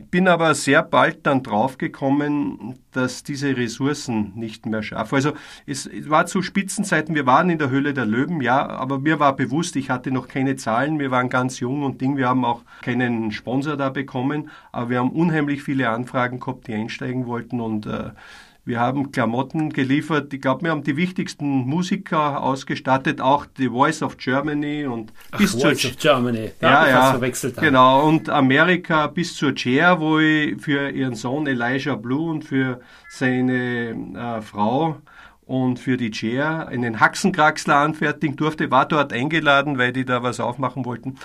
S2: bin aber sehr bald dann draufgekommen, dass diese Ressourcen nicht mehr schaffen. Also es, war zu Spitzenzeiten, wir waren in der Höhle der Löwen, ja, aber mir war bewusst, ich hatte noch keine Zahlen, wir waren ganz jung und Ding, wir haben auch keinen Sponsor da bekommen, aber wir haben unheimlich viele Anfragen gehabt, die einsteigen wollten und äh, wir haben Klamotten geliefert. Ich glaube, wir haben die wichtigsten Musiker ausgestattet, auch The Voice of Germany und
S3: Ach, bis Voice zur of Germany.
S2: Ja, ja, verwechselt haben. genau und Amerika bis zur Chair, wo ich für ihren Sohn Elijah Blue und für seine äh, Frau und für die Chair einen Haxenkraxler anfertigen durfte, war dort eingeladen, weil die da was aufmachen wollten.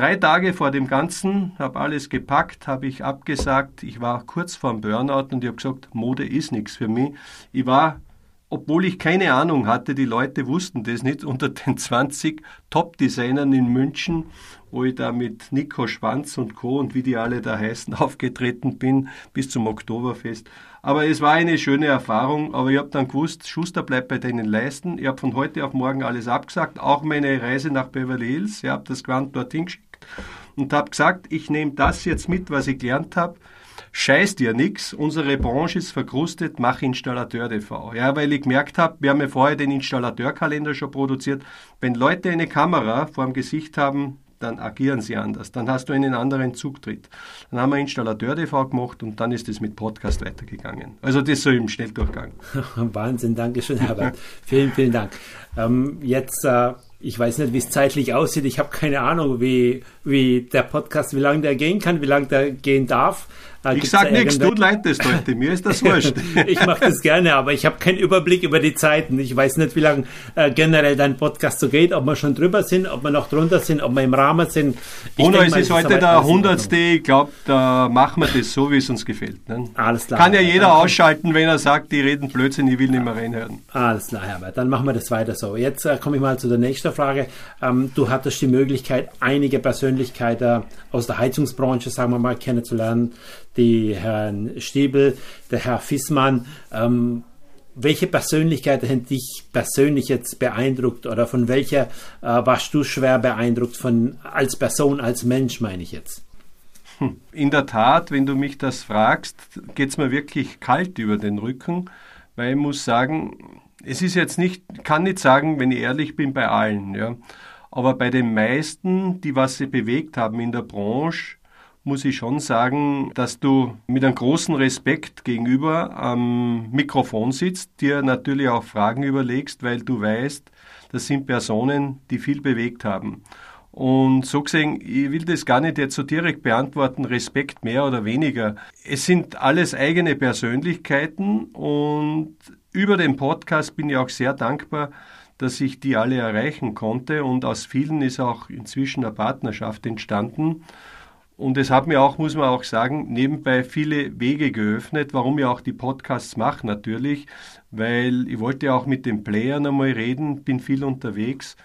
S2: Drei Tage vor dem Ganzen, habe alles gepackt, habe ich abgesagt. Ich war kurz vorm Burnout und ich habe gesagt, Mode ist nichts für mich. Ich war, obwohl ich keine Ahnung hatte, die Leute wussten das nicht, unter den 20 Top-Designern in München, wo ich da mit Nico Schwanz und Co. und wie die alle da heißen, aufgetreten bin, bis zum Oktoberfest. Aber es war eine schöne Erfahrung, aber ich habe dann gewusst, Schuster bleibt bei deinen Leisten. Ich habe von heute auf morgen alles abgesagt, auch meine Reise nach Beverly Hills. Ich habe das Quant dorthin geschickt und habe gesagt, ich nehme das jetzt mit, was ich gelernt habe. Scheiß dir nix, unsere Branche ist verkrustet, mach Installateur TV. Ja, weil ich gemerkt habe, wir haben ja vorher den Installateurkalender schon produziert. Wenn Leute eine Kamera vor dem Gesicht haben, dann agieren sie anders. Dann hast du einen anderen Zugtritt. Dann haben wir Installateur TV gemacht und dann ist es mit Podcast weitergegangen. Also das so im Schnelldurchgang.
S3: Wahnsinn, danke schön, Herbert. vielen, vielen Dank. Ähm, jetzt äh ich weiß nicht, wie es zeitlich aussieht. Ich habe keine Ahnung, wie, wie der Podcast, wie lange der gehen kann, wie lange der gehen darf.
S2: Äh, ich sag nichts, du leitest heute, mir ist das wurscht.
S3: ich mache das gerne, aber ich habe keinen Überblick über die Zeiten. Ich weiß nicht, wie lange äh, generell dein Podcast so geht, ob wir schon drüber sind, ob wir noch drunter sind, ob wir im Rahmen sind.
S2: Ich Bruno, es ist heute der hundertste, ich glaube, da machen wir das so, wie es uns gefällt. Ne?
S3: Alles klar.
S2: Kann ja jeder Danke. ausschalten, wenn er sagt, die reden Blödsinn, ich will nicht mehr reinhören.
S3: Alles klar, Herbert, dann machen wir das weiter so. Jetzt äh, komme ich mal zu der nächsten Frage. Ähm, du hattest die Möglichkeit, einige Persönlichkeiten aus der Heizungsbranche, sagen wir mal, kennenzulernen die Herrn Stiebel, der Herr Fissmann. Ähm, welche Persönlichkeit hat dich persönlich jetzt beeindruckt oder von welcher äh, warst du schwer beeindruckt von als Person, als Mensch, meine ich jetzt?
S2: Hm. In der Tat, wenn du mich das fragst, geht es mir wirklich kalt über den Rücken, weil ich muss sagen, es ist jetzt nicht, kann nicht sagen, wenn ich ehrlich bin, bei allen, ja. Aber bei den meisten, die was sie bewegt haben in der Branche, muss ich schon sagen, dass du mit einem großen Respekt gegenüber am Mikrofon sitzt, dir natürlich auch Fragen überlegst, weil du weißt, das sind Personen, die viel bewegt haben. Und so gesehen, ich will das gar nicht jetzt so direkt beantworten, Respekt mehr oder weniger. Es sind alles eigene Persönlichkeiten und über den Podcast bin ich auch sehr dankbar, dass ich die alle erreichen konnte und aus vielen ist auch inzwischen eine Partnerschaft entstanden. Und es hat mir auch, muss man auch sagen, nebenbei viele Wege geöffnet, warum ich auch die Podcasts mache natürlich, weil ich wollte auch mit den Playern einmal reden, bin viel unterwegs.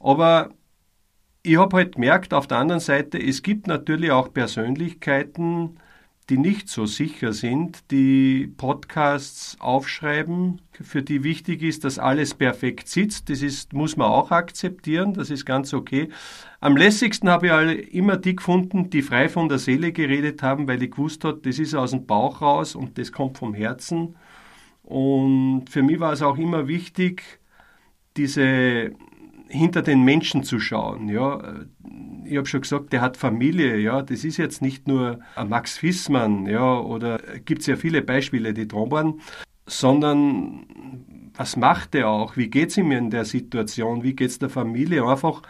S2: Aber ich habe halt gemerkt, auf der anderen Seite, es gibt natürlich auch Persönlichkeiten, die nicht so sicher sind, die Podcasts aufschreiben, für die wichtig ist, dass alles perfekt sitzt. Das ist, muss man auch akzeptieren, das ist ganz okay. Am lässigsten habe ich immer die gefunden, die frei von der Seele geredet haben, weil ich gewusst habe, das ist aus dem Bauch raus und das kommt vom Herzen. Und für mich war es auch immer wichtig, diese hinter den Menschen zu schauen. Ja, ich habe schon gesagt, der hat Familie. Ja, das ist jetzt nicht nur ein Max Fissmann. Ja, oder gibt es ja viele Beispiele, die drum waren, sondern was macht er auch? Wie geht es ihm in der Situation? Wie geht es der Familie? Einfach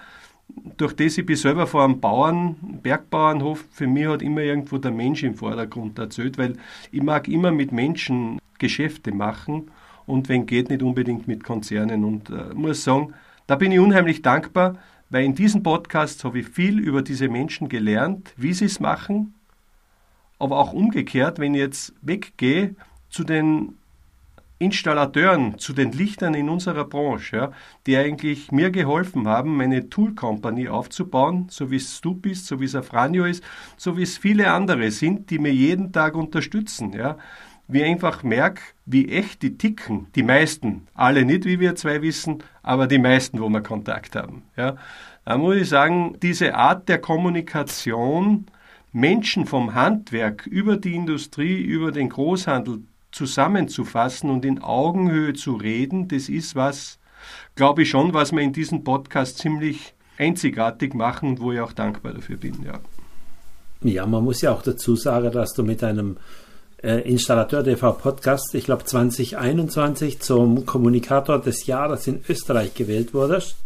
S2: durch das ich bin selber vor einem Bauern, Bergbauernhof, für mich hat immer irgendwo der Mensch im Vordergrund erzählt, weil ich mag immer mit Menschen Geschäfte machen und wenn geht nicht unbedingt mit Konzernen und äh, muss sagen, da bin ich unheimlich dankbar, weil in diesem Podcast habe ich viel über diese Menschen gelernt, wie sie es machen, aber auch umgekehrt, wenn ich jetzt weggehe zu den Installateuren, zu den Lichtern in unserer Branche, ja, die eigentlich mir geholfen haben, meine Tool Company aufzubauen, so wie es du bist, so wie es Afranio ist, so wie es viele andere sind, die mir jeden Tag unterstützen. Ja wie einfach merke, wie echt die ticken, die meisten, alle nicht, wie wir zwei wissen, aber die meisten, wo wir Kontakt haben. Ja. Da muss ich sagen, diese Art der Kommunikation, Menschen vom Handwerk über die Industrie, über den Großhandel zusammenzufassen und in Augenhöhe zu reden, das ist was, glaube ich schon, was wir in diesem Podcast ziemlich einzigartig machen und wo ich auch dankbar dafür bin. Ja.
S3: Ja, man muss ja auch dazu sagen, dass du mit einem äh, Installateur TV Podcast, ich glaube 2021 zum Kommunikator des Jahres in Österreich gewählt wurdest.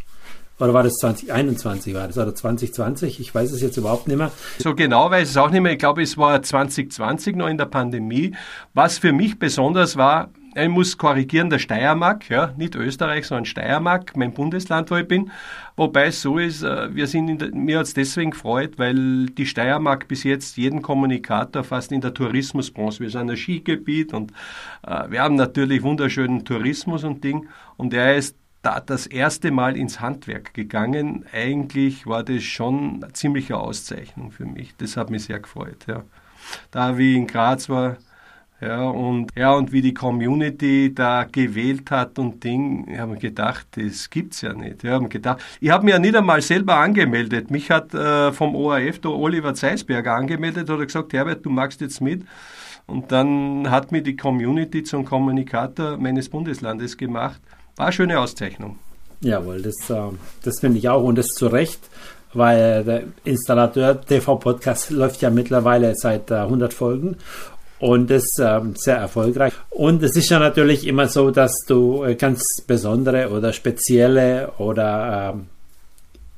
S3: Oder war das 2021 war das oder 2020? Ich weiß es jetzt überhaupt nicht mehr.
S2: So genau weiß ich es auch nicht mehr. Ich glaube, es war 2020 noch in der Pandemie. Was für mich besonders war, ich muss korrigieren, der Steiermark, ja, nicht Österreich, sondern Steiermark, mein Bundesland, wo ich bin. Wobei es so ist, äh, wir sind der, mir hat es deswegen gefreut, weil die Steiermark bis jetzt jeden Kommunikator fast in der Tourismusbranche, wir sind ein Skigebiet und äh, wir haben natürlich wunderschönen Tourismus und Ding und er ist da das erste Mal ins Handwerk gegangen. Eigentlich war das schon eine ziemliche Auszeichnung für mich. Das hat mich sehr gefreut. Ja. Da wie in Graz war, ja, und, ja, und wie die Community da gewählt hat und Ding, ich habe mir gedacht, das gibt's ja nicht. Ich habe gedacht, ich habe mir ja nicht einmal selber angemeldet. Mich hat äh, vom ORF der Oliver Zeisberger angemeldet, hat gesagt, Herbert, du magst jetzt mit. Und dann hat mir die Community zum Kommunikator meines Bundeslandes gemacht. War eine schöne Auszeichnung.
S3: Jawohl, das, äh, das finde ich auch und das zu Recht, weil der Installateur TV Podcast läuft ja mittlerweile seit 100 äh, Folgen und ist ähm, sehr erfolgreich. Und es ist ja natürlich immer so, dass du äh, ganz besondere oder spezielle oder ähm,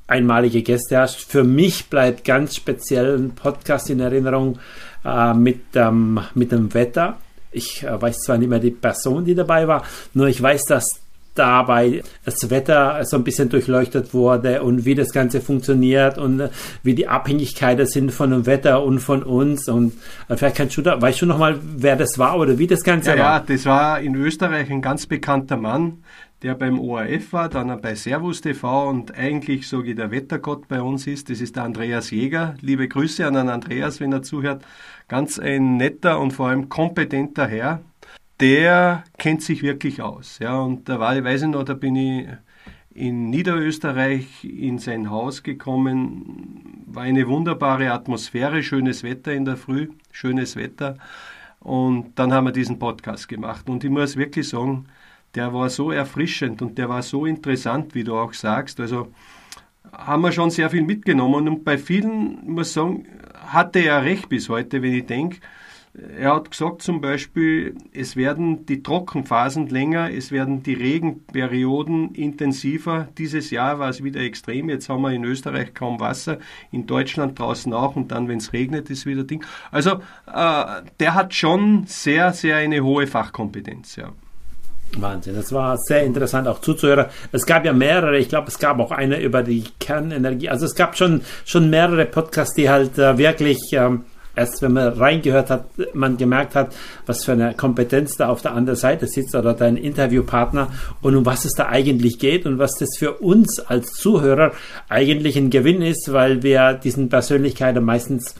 S3: einmalige Gäste hast. Für mich bleibt ganz speziell ein Podcast in Erinnerung äh, mit, ähm, mit dem Wetter. Ich äh, weiß zwar nicht mehr die Person, die dabei war, nur ich weiß, dass dabei das Wetter so ein bisschen durchleuchtet wurde und wie das Ganze funktioniert und wie die Abhängigkeiten sind von dem Wetter und von uns. Und äh, vielleicht kannst du da, weißt du nochmal, wer das war oder wie das Ganze
S2: ja,
S3: war?
S2: Ja, das war in Österreich ein ganz bekannter Mann, der beim ORF war, dann bei Servus TV und eigentlich so wie der Wettergott bei uns ist. Das ist der Andreas Jäger. Liebe Grüße an den Andreas, wenn er zuhört. Ganz ein netter und vor allem kompetenter Herr, der kennt sich wirklich aus. Ja, und da war, ich weiß ich noch, da bin ich in Niederösterreich in sein Haus gekommen, war eine wunderbare Atmosphäre, schönes Wetter in der Früh, schönes Wetter. Und dann haben wir diesen Podcast gemacht. Und ich muss wirklich sagen, der war so erfrischend und der war so interessant, wie du auch sagst. Also haben wir schon sehr viel mitgenommen und bei vielen, muss ich sagen, hatte er recht bis heute, wenn ich denke, er hat gesagt zum Beispiel, es werden die Trockenphasen länger, es werden die Regenperioden intensiver. Dieses Jahr war es wieder extrem. Jetzt haben wir in Österreich kaum Wasser, in Deutschland draußen auch und dann, wenn es regnet, ist wieder Ding. Also äh, der hat schon sehr, sehr eine hohe Fachkompetenz. Ja.
S3: Wahnsinn, das war sehr interessant auch zuzuhören. Es gab ja mehrere, ich glaube, es gab auch eine über die Kernenergie. Also es gab schon, schon mehrere Podcasts, die halt äh, wirklich ähm, erst wenn man reingehört hat, man gemerkt hat, was für eine Kompetenz da auf der anderen Seite sitzt oder dein Interviewpartner und um was es da eigentlich geht und was das für uns als Zuhörer eigentlich ein Gewinn ist, weil wir diesen Persönlichkeiten meistens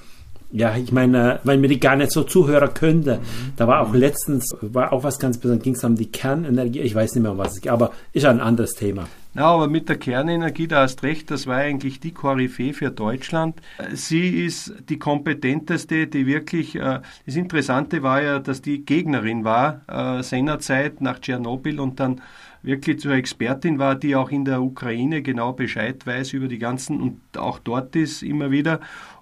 S3: ja, ich meine, weil mir die gar nicht so zuhören könnte. Mhm. Da war auch letztens, war auch was ganz Besonderes, ging es um die Kernenergie, ich weiß nicht mehr, um was es geht, aber ist ein anderes Thema.
S2: Ja, aber mit der Kernenergie, da hast recht, das war eigentlich die Koryphäe für Deutschland. Sie ist die kompetenteste, die wirklich, äh, das Interessante war ja, dass die Gegnerin war, äh, seinerzeit nach Tschernobyl und dann wirklich zur Expertin war, die auch in der Ukraine genau Bescheid weiß über die ganzen und auch dort ist immer wieder.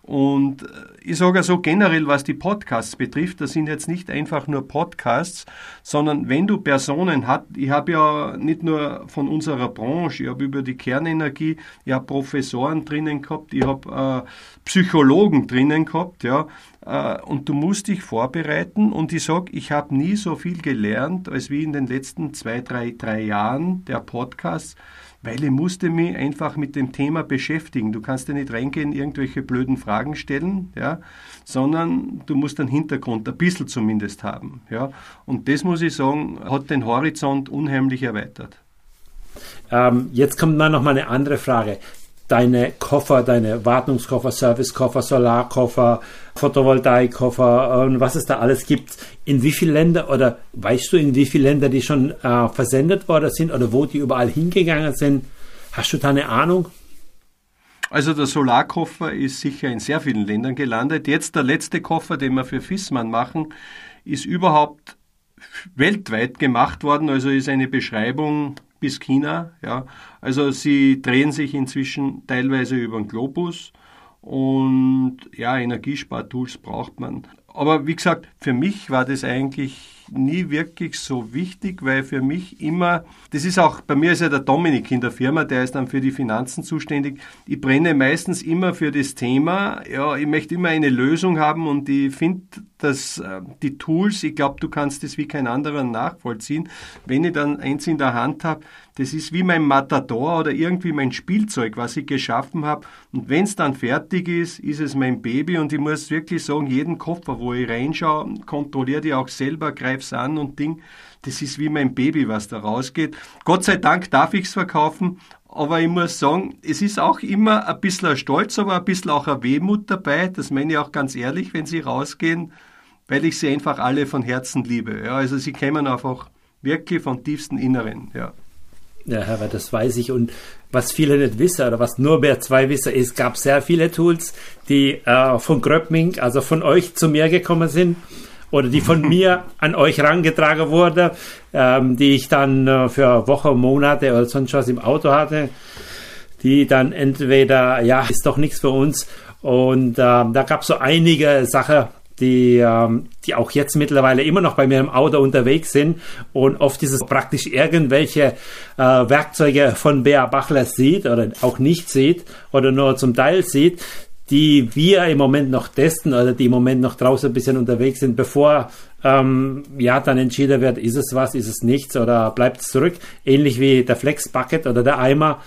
S2: Und äh, ich sage so generell, was die Podcasts betrifft, das sind jetzt nicht einfach nur Podcasts, sondern wenn du Personen hast, ich habe ja nicht nur von unserer Branche, ich habe über die Kernenergie, ich habe Professoren drinnen gehabt, ich habe äh, Psychologen drinnen gehabt, ja, äh, und du musst dich vorbereiten. Und ich sage, ich habe nie so viel gelernt, als wie in den letzten zwei, drei, drei Jahren der Podcasts, weil ich musste mich einfach mit dem Thema beschäftigen. Du kannst ja nicht reingehen, irgendwelche blöden Fragen stellen, ja, sondern du musst einen Hintergrund, ein bisschen zumindest haben. Ja. Und das muss ich sagen, hat den Horizont unheimlich erweitert.
S3: Ähm, jetzt kommt noch mal eine andere Frage deine Koffer, deine Wartungskoffer, Servicekoffer, Solarkoffer, Photovoltaikkoffer und was es da alles gibt. In wie viele Länder oder weißt du, in wie viele Länder die schon äh, versendet worden sind oder wo die überall hingegangen sind? Hast du da eine Ahnung?
S2: Also der Solarkoffer ist sicher in sehr vielen Ländern gelandet. Jetzt der letzte Koffer, den wir für Fissmann machen, ist überhaupt weltweit gemacht worden. Also ist eine Beschreibung bis China. Ja. Also sie drehen sich inzwischen teilweise über den Globus und ja, Energiespartools braucht man. Aber wie gesagt, für mich war das eigentlich nie wirklich so wichtig, weil für mich immer, das ist auch, bei mir ist ja der Dominik in der Firma, der ist dann für die Finanzen zuständig. Ich brenne meistens immer für das Thema. Ja, ich möchte immer eine Lösung haben und ich finde, dass äh, die Tools, ich glaube, du kannst das wie kein anderer nachvollziehen. Wenn ich dann eins in der Hand habe, das ist wie mein Matador oder irgendwie mein Spielzeug, was ich geschaffen habe. Und wenn es dann fertig ist, ist es mein Baby und ich muss wirklich sagen, jeden Koffer, wo ich reinschaue, kontrolliere die auch selber, greife greif's an und Ding. Das ist wie mein Baby, was da rausgeht. Gott sei Dank darf ich es verkaufen, aber ich muss sagen, es ist auch immer ein bisschen ein Stolz, aber ein bisschen auch eine Wehmut dabei. Das meine ich auch ganz ehrlich, wenn sie rausgehen, weil ich sie einfach alle von Herzen liebe. Ja, also sie kämen einfach wirklich vom tiefsten Inneren. Ja.
S3: Ja, Herbert, das weiß ich. Und was viele nicht wissen oder was nur mehr zwei wissen, es gab sehr viele Tools, die äh, von Gröbming, also von euch zu mir gekommen sind oder die von mir an euch herangetragen wurde, ähm, die ich dann äh, für Wochen, Monate oder sonst was im Auto hatte, die dann entweder, ja, ist doch nichts für uns. Und ähm, da gab es so einige Sachen, die, ähm, die auch jetzt mittlerweile immer noch bei mir im Auto unterwegs sind. Und oft ist es praktisch irgendwelche äh, Werkzeuge von Bea Bachler sieht oder auch nicht sieht oder nur zum Teil sieht, die wir im Moment noch testen oder die im Moment noch draußen ein bisschen unterwegs sind, bevor ähm, ja dann entschieden wird, ist es was, ist es nichts oder bleibt es zurück. Ähnlich wie der Flex Bucket oder der Eimer,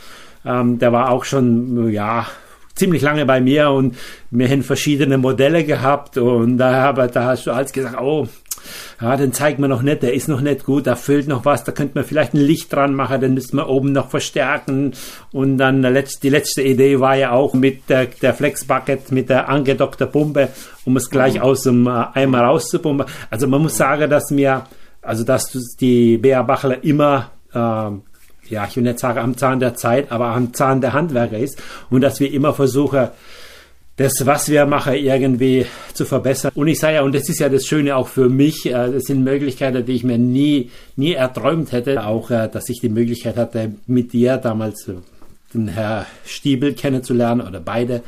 S3: ähm, der war auch schon ja ziemlich lange bei mir und wir haben verschiedene Modelle gehabt und da, habe, da hast du alles gesagt, oh, ja, den zeigt man noch nicht, der ist noch nicht gut, da fehlt noch was, da könnte man vielleicht ein Licht dran machen, dann müsste man oben noch verstärken. Und dann die letzte Idee war ja auch mit der, der Flex Bucket, mit der angedockten Pumpe, um es gleich mhm. aus dem äh, Eimer rauszupumpen. Also man muss sagen, dass mir, also dass die Bea Bachler immer äh, ja, ich will nicht sagen am Zahn der Zeit, aber am Zahn der Handwerker ist und dass wir immer versuchen, das, was wir machen, irgendwie zu verbessern. Und ich sage ja, und das ist ja das Schöne auch für mich, äh, das sind Möglichkeiten, die ich mir nie, nie erträumt hätte. Auch, äh, dass ich die Möglichkeit hatte, mit dir damals den Herr Stiebel kennenzulernen oder beide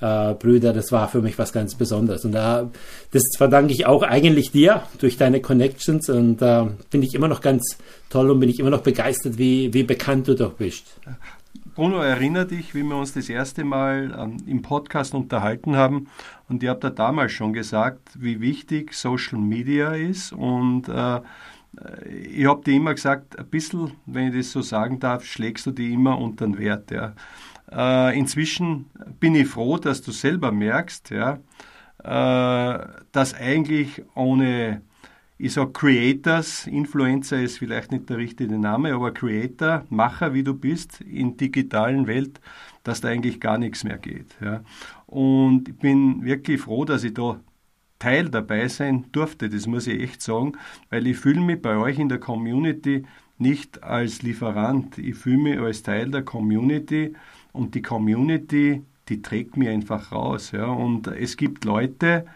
S3: äh, Brüder, das war für mich was ganz Besonderes. Und da, das verdanke ich auch eigentlich dir durch deine Connections und äh, finde ich immer noch ganz toll und bin ich immer noch begeistert, wie, wie bekannt du doch bist.
S2: Bruno, erinnere dich, wie wir uns das erste Mal ähm, im Podcast unterhalten haben. Und ihr habt da damals schon gesagt, wie wichtig Social Media ist. Und äh, ich habe dir immer gesagt, ein bisschen, wenn ich das so sagen darf, schlägst du die immer unter den Wert. Ja. Äh, inzwischen bin ich froh, dass du selber merkst, ja, äh, dass eigentlich ohne, ich sage Creators, Influencer ist vielleicht nicht der richtige Name, aber Creator, Macher, wie du bist, in digitalen Welt, dass da eigentlich gar nichts mehr geht. Ja. Und ich bin wirklich froh, dass ich da Teil dabei sein durfte, das muss ich echt sagen, weil ich fühle mich bei euch in der Community nicht als Lieferant, ich fühle mich als Teil der Community und die Community, die trägt mich einfach raus. Ja. Und es gibt Leute,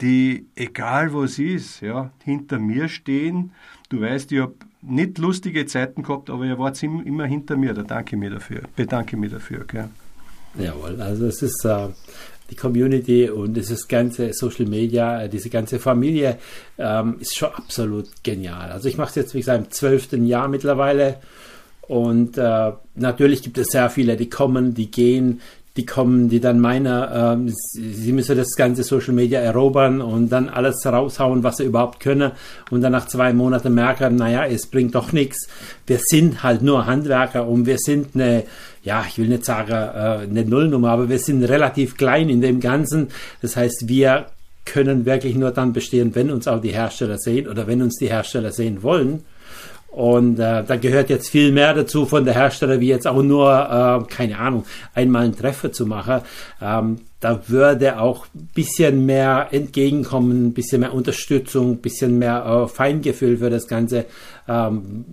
S2: die, egal wo es ist, ja, hinter mir stehen. Du weißt, ich habe nicht lustige Zeiten gehabt, aber ihr wart immer hinter mir. Da danke mir dafür, bedanke mich dafür. Gell.
S3: Jawohl, also es ist äh, die Community und dieses ganze Social Media, äh, diese ganze Familie ähm, ist schon absolut genial. Also ich mache es jetzt, wie gesagt, im zwölften Jahr mittlerweile und äh, natürlich gibt es sehr viele, die kommen, die gehen, die kommen, die dann meinen, äh, sie müssen das ganze Social Media erobern und dann alles raushauen, was sie überhaupt können und dann nach zwei Monaten merken, naja, es bringt doch nichts. Wir sind halt nur Handwerker und wir sind eine, ja, ich will nicht sagen äh, eine Nullnummer, aber wir sind relativ klein in dem Ganzen. Das heißt, wir können wirklich nur dann bestehen, wenn uns auch die Hersteller sehen oder wenn uns die Hersteller sehen wollen. Und äh, da gehört jetzt viel mehr dazu von der Hersteller, wie jetzt auch nur, äh, keine Ahnung, einmal einen Treffer zu machen. Ähm, da würde auch ein bisschen mehr entgegenkommen, ein bisschen mehr Unterstützung, ein bisschen mehr äh, Feingefühl für das Ganze. Ähm,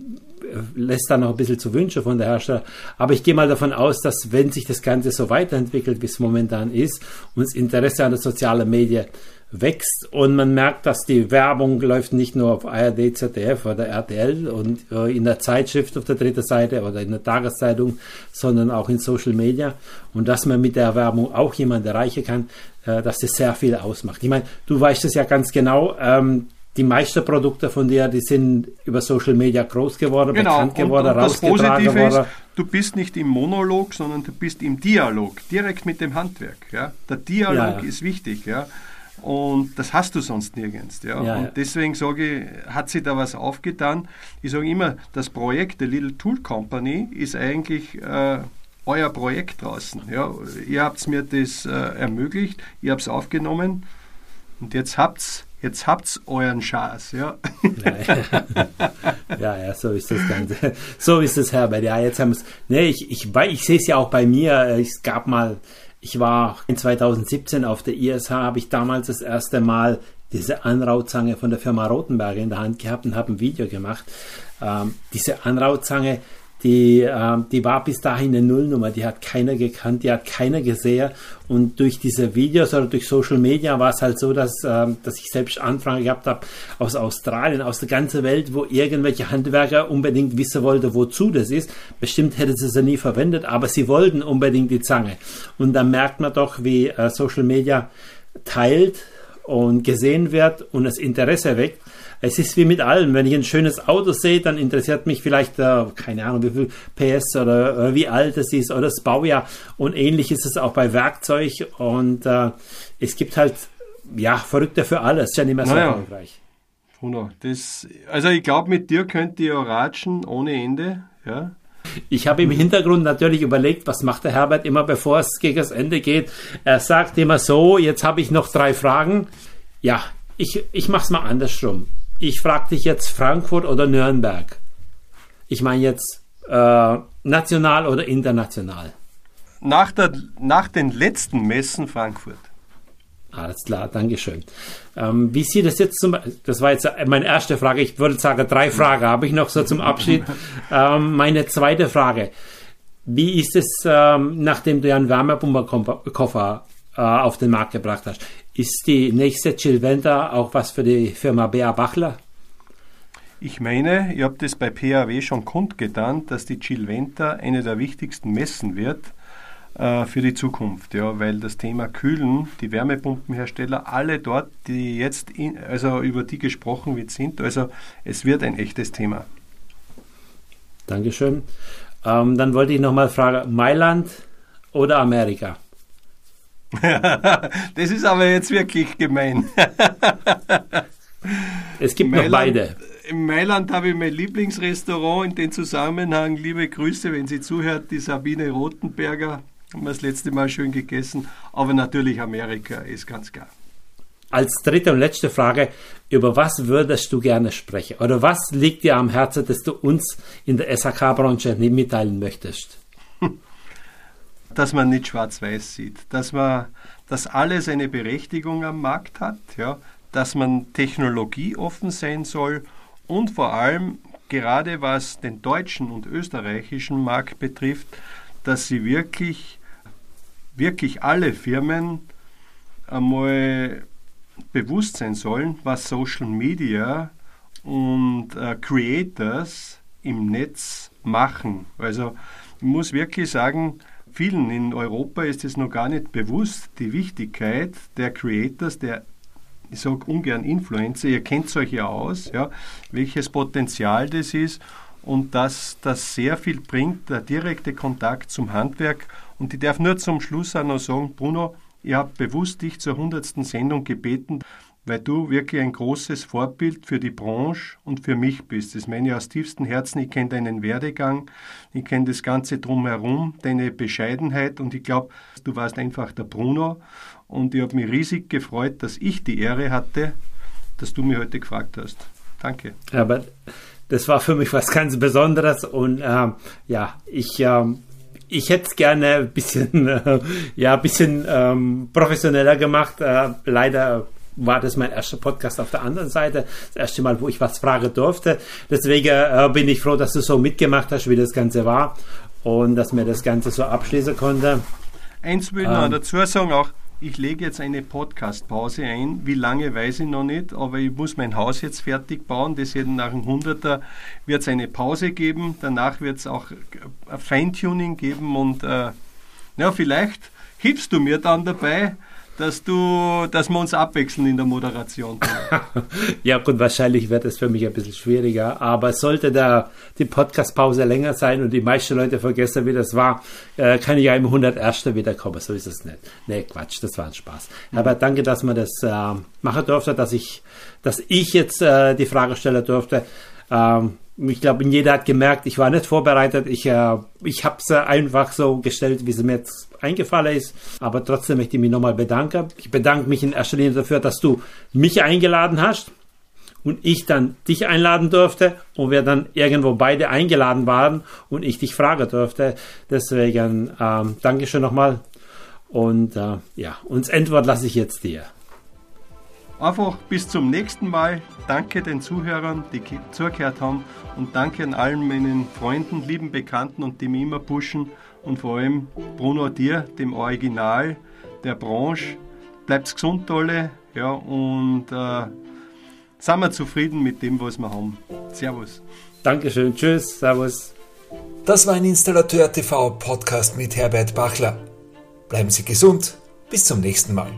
S3: lässt da noch ein bisschen zu wünschen von der Hersteller. Aber ich gehe mal davon aus, dass wenn sich das Ganze so weiterentwickelt, wie es momentan ist, und das Interesse an der sozialen Medien wächst und man merkt, dass die Werbung läuft nicht nur auf ARD, ZDF oder RTL und äh, in der Zeitschrift auf der dritten Seite oder in der Tageszeitung, sondern auch in Social Media und dass man mit der Werbung auch jemand erreichen kann, äh, dass das sehr viel ausmacht. Ich meine, du weißt es ja ganz genau, ähm, die meisten Produkte von dir, die sind über Social Media groß geworden,
S2: genau. bekannt geworden, und, und rausgetragen das Positive Ist, du bist nicht im Monolog, sondern du bist im Dialog, direkt mit dem Handwerk. Ja? Der Dialog ja. ist wichtig. Ja? Und das hast du sonst nirgends. Ja? ja und ja. deswegen sage ich, hat sich da was aufgetan. Ich sage immer, das Projekt der Little Tool Company ist eigentlich äh, euer Projekt draußen. Ja? Ihr habt mir das äh, ermöglicht, ihr habt es aufgenommen und jetzt habt's jetzt habt's euren Schatz, ja.
S3: ja, ja, so ist das Ganze. So ist es, Herbert. Ja, jetzt haben es. Nee, ich, ich, ich sehe es ja auch bei mir. Es gab mal ich war in 2017 auf der ISH, habe ich damals das erste Mal diese Anrauzange von der Firma Rotenberger in der Hand gehabt und habe ein Video gemacht. Ähm, diese Anrauzange, die, äh, die war bis dahin eine Nullnummer, die hat keiner gekannt, die hat keiner gesehen. Und durch diese Videos oder durch Social Media war es halt so, dass, äh, dass ich selbst Anfragen gehabt habe aus Australien, aus der ganzen Welt, wo irgendwelche Handwerker unbedingt wissen wollten, wozu das ist. Bestimmt hätte sie sie nie verwendet, aber sie wollten unbedingt die Zange. Und dann merkt man doch, wie äh, Social Media teilt und gesehen wird und das Interesse weckt es ist wie mit allem. Wenn ich ein schönes Auto sehe, dann interessiert mich vielleicht, äh, keine Ahnung, wie viel PS oder äh, wie alt es ist oder das Baujahr. Und ähnlich ist es auch bei Werkzeug. Und äh, es gibt halt, ja, Verrückte für alles. Ist ja nicht mehr so naja. erfolgreich.
S2: Das, also ich glaube, mit dir könnt ihr ratschen ohne Ende. Ja.
S3: Ich habe im Hintergrund natürlich überlegt, was macht der Herbert immer, bevor es gegen das Ende geht. Er sagt immer so, jetzt habe ich noch drei Fragen. Ja, ich, ich mache es mal andersrum ich frage dich jetzt Frankfurt oder Nürnberg. Ich meine jetzt äh, national oder international.
S2: Nach, der, nach den letzten Messen Frankfurt.
S3: Alles klar, Dankeschön. Ähm, wie sieht das jetzt zum Das war jetzt meine erste Frage. Ich würde sagen, drei Fragen habe ich noch so zum Abschied. ähm, meine zweite Frage. Wie ist es, ähm, nachdem du ja einen Wärmepumperkoffer äh, auf den Markt gebracht hast? Ist die nächste Chillventa auch was für die Firma Bea Bachler?
S2: Ich meine, ich habe das bei PAW schon kundgetan, dass die Chilventa eine der wichtigsten Messen wird äh, für die Zukunft, ja, weil das Thema Kühlen, die Wärmepumpenhersteller, alle dort, die jetzt, in, also über die gesprochen wird, sind, also es wird ein echtes Thema.
S3: Dankeschön. Ähm, dann wollte ich nochmal fragen, Mailand oder Amerika?
S2: das ist aber jetzt wirklich gemein.
S3: es gibt Mailand, noch beide.
S2: In Mailand habe ich mein Lieblingsrestaurant in dem Zusammenhang. Liebe Grüße, wenn sie zuhört, die Sabine Rotenberger. Haben wir das letzte Mal schön gegessen. Aber natürlich Amerika ist ganz klar.
S3: Als dritte und letzte Frage, über was würdest du gerne sprechen? Oder was liegt dir am Herzen, dass du uns in der SAK-Branche mitteilen möchtest?
S2: Dass man nicht schwarz-weiß sieht, dass man, dass alles eine Berechtigung am Markt hat, ja, dass man technologieoffen sein soll und vor allem gerade was den deutschen und österreichischen Markt betrifft, dass sie wirklich, wirklich alle Firmen einmal bewusst sein sollen, was Social Media und äh, Creators im Netz machen. Also ich muss wirklich sagen, vielen in Europa ist es noch gar nicht bewusst, die Wichtigkeit der Creators, der ich sage ungern Influencer, ihr kennt euch ja aus, ja, welches Potenzial das ist und dass das sehr viel bringt, der direkte Kontakt zum Handwerk. Und ich darf nur zum Schluss auch noch sagen, Bruno, ich habe bewusst dich zur hundertsten Sendung gebeten, weil du wirklich ein großes Vorbild für die Branche und für mich bist. Das meine ich aus tiefstem Herzen. Ich kenne deinen Werdegang, ich kenne das Ganze drumherum, deine Bescheidenheit und ich glaube, du warst einfach der Bruno und ich habe mich riesig gefreut, dass ich die Ehre hatte, dass du mich heute gefragt hast. Danke.
S3: Aber das war für mich was ganz Besonderes und äh, ja, ich äh, ich hätte es gerne ein bisschen, äh, ja, bisschen ähm, professioneller gemacht. Äh, leider war das mein erster Podcast auf der anderen Seite. Das erste Mal, wo ich was fragen durfte. Deswegen äh, bin ich froh, dass du so mitgemacht hast, wie das Ganze war und dass mir das Ganze so abschließen konnte.
S2: Eins will ich ähm, noch dazu sagen, auch ich lege jetzt eine Podcast-Pause ein. Wie lange weiß ich noch nicht, aber ich muss mein Haus jetzt fertig bauen. Deswegen nach dem 100er wird es eine Pause geben. Danach wird es auch ein Feintuning geben und äh, ja, vielleicht hilfst du mir dann dabei, dass du, dass wir uns abwechseln in der Moderation.
S3: ja gut, wahrscheinlich wird es für mich ein bisschen schwieriger, aber sollte da die Podcast-Pause länger sein und die meisten Leute vergessen, wie das war, äh, kann ich ja im 101. wiederkommen. So ist es nicht. Nee, Quatsch, das war ein Spaß. Mhm. Aber danke, dass man das äh, machen durfte, dass ich, dass ich jetzt äh, die Frage stellen durfte. Ähm, ich glaube, jeder hat gemerkt, ich war nicht vorbereitet. Ich, äh, ich habe es einfach so gestellt, wie es mir jetzt eingefallen ist. Aber trotzdem möchte ich mich nochmal bedanken. Ich bedanke mich in erster Linie dafür, dass du mich eingeladen hast und ich dann dich einladen durfte und wir dann irgendwo beide eingeladen waren und ich dich fragen durfte. Deswegen ähm, Dankeschön nochmal. Und äh, ja, uns Endwort lasse ich jetzt dir.
S2: Einfach bis zum nächsten Mal. Danke den Zuhörern, die zugehört haben und danke an allen meinen Freunden, lieben Bekannten und die mich immer pushen und vor allem Bruno dir, dem Original der Branche. Bleibt gesund alle ja, und äh, sind wir zufrieden mit dem, was wir haben. Servus.
S3: Dankeschön. Tschüss. Servus.
S1: Das war ein Installateur TV Podcast mit Herbert Bachler. Bleiben Sie gesund. Bis zum nächsten Mal.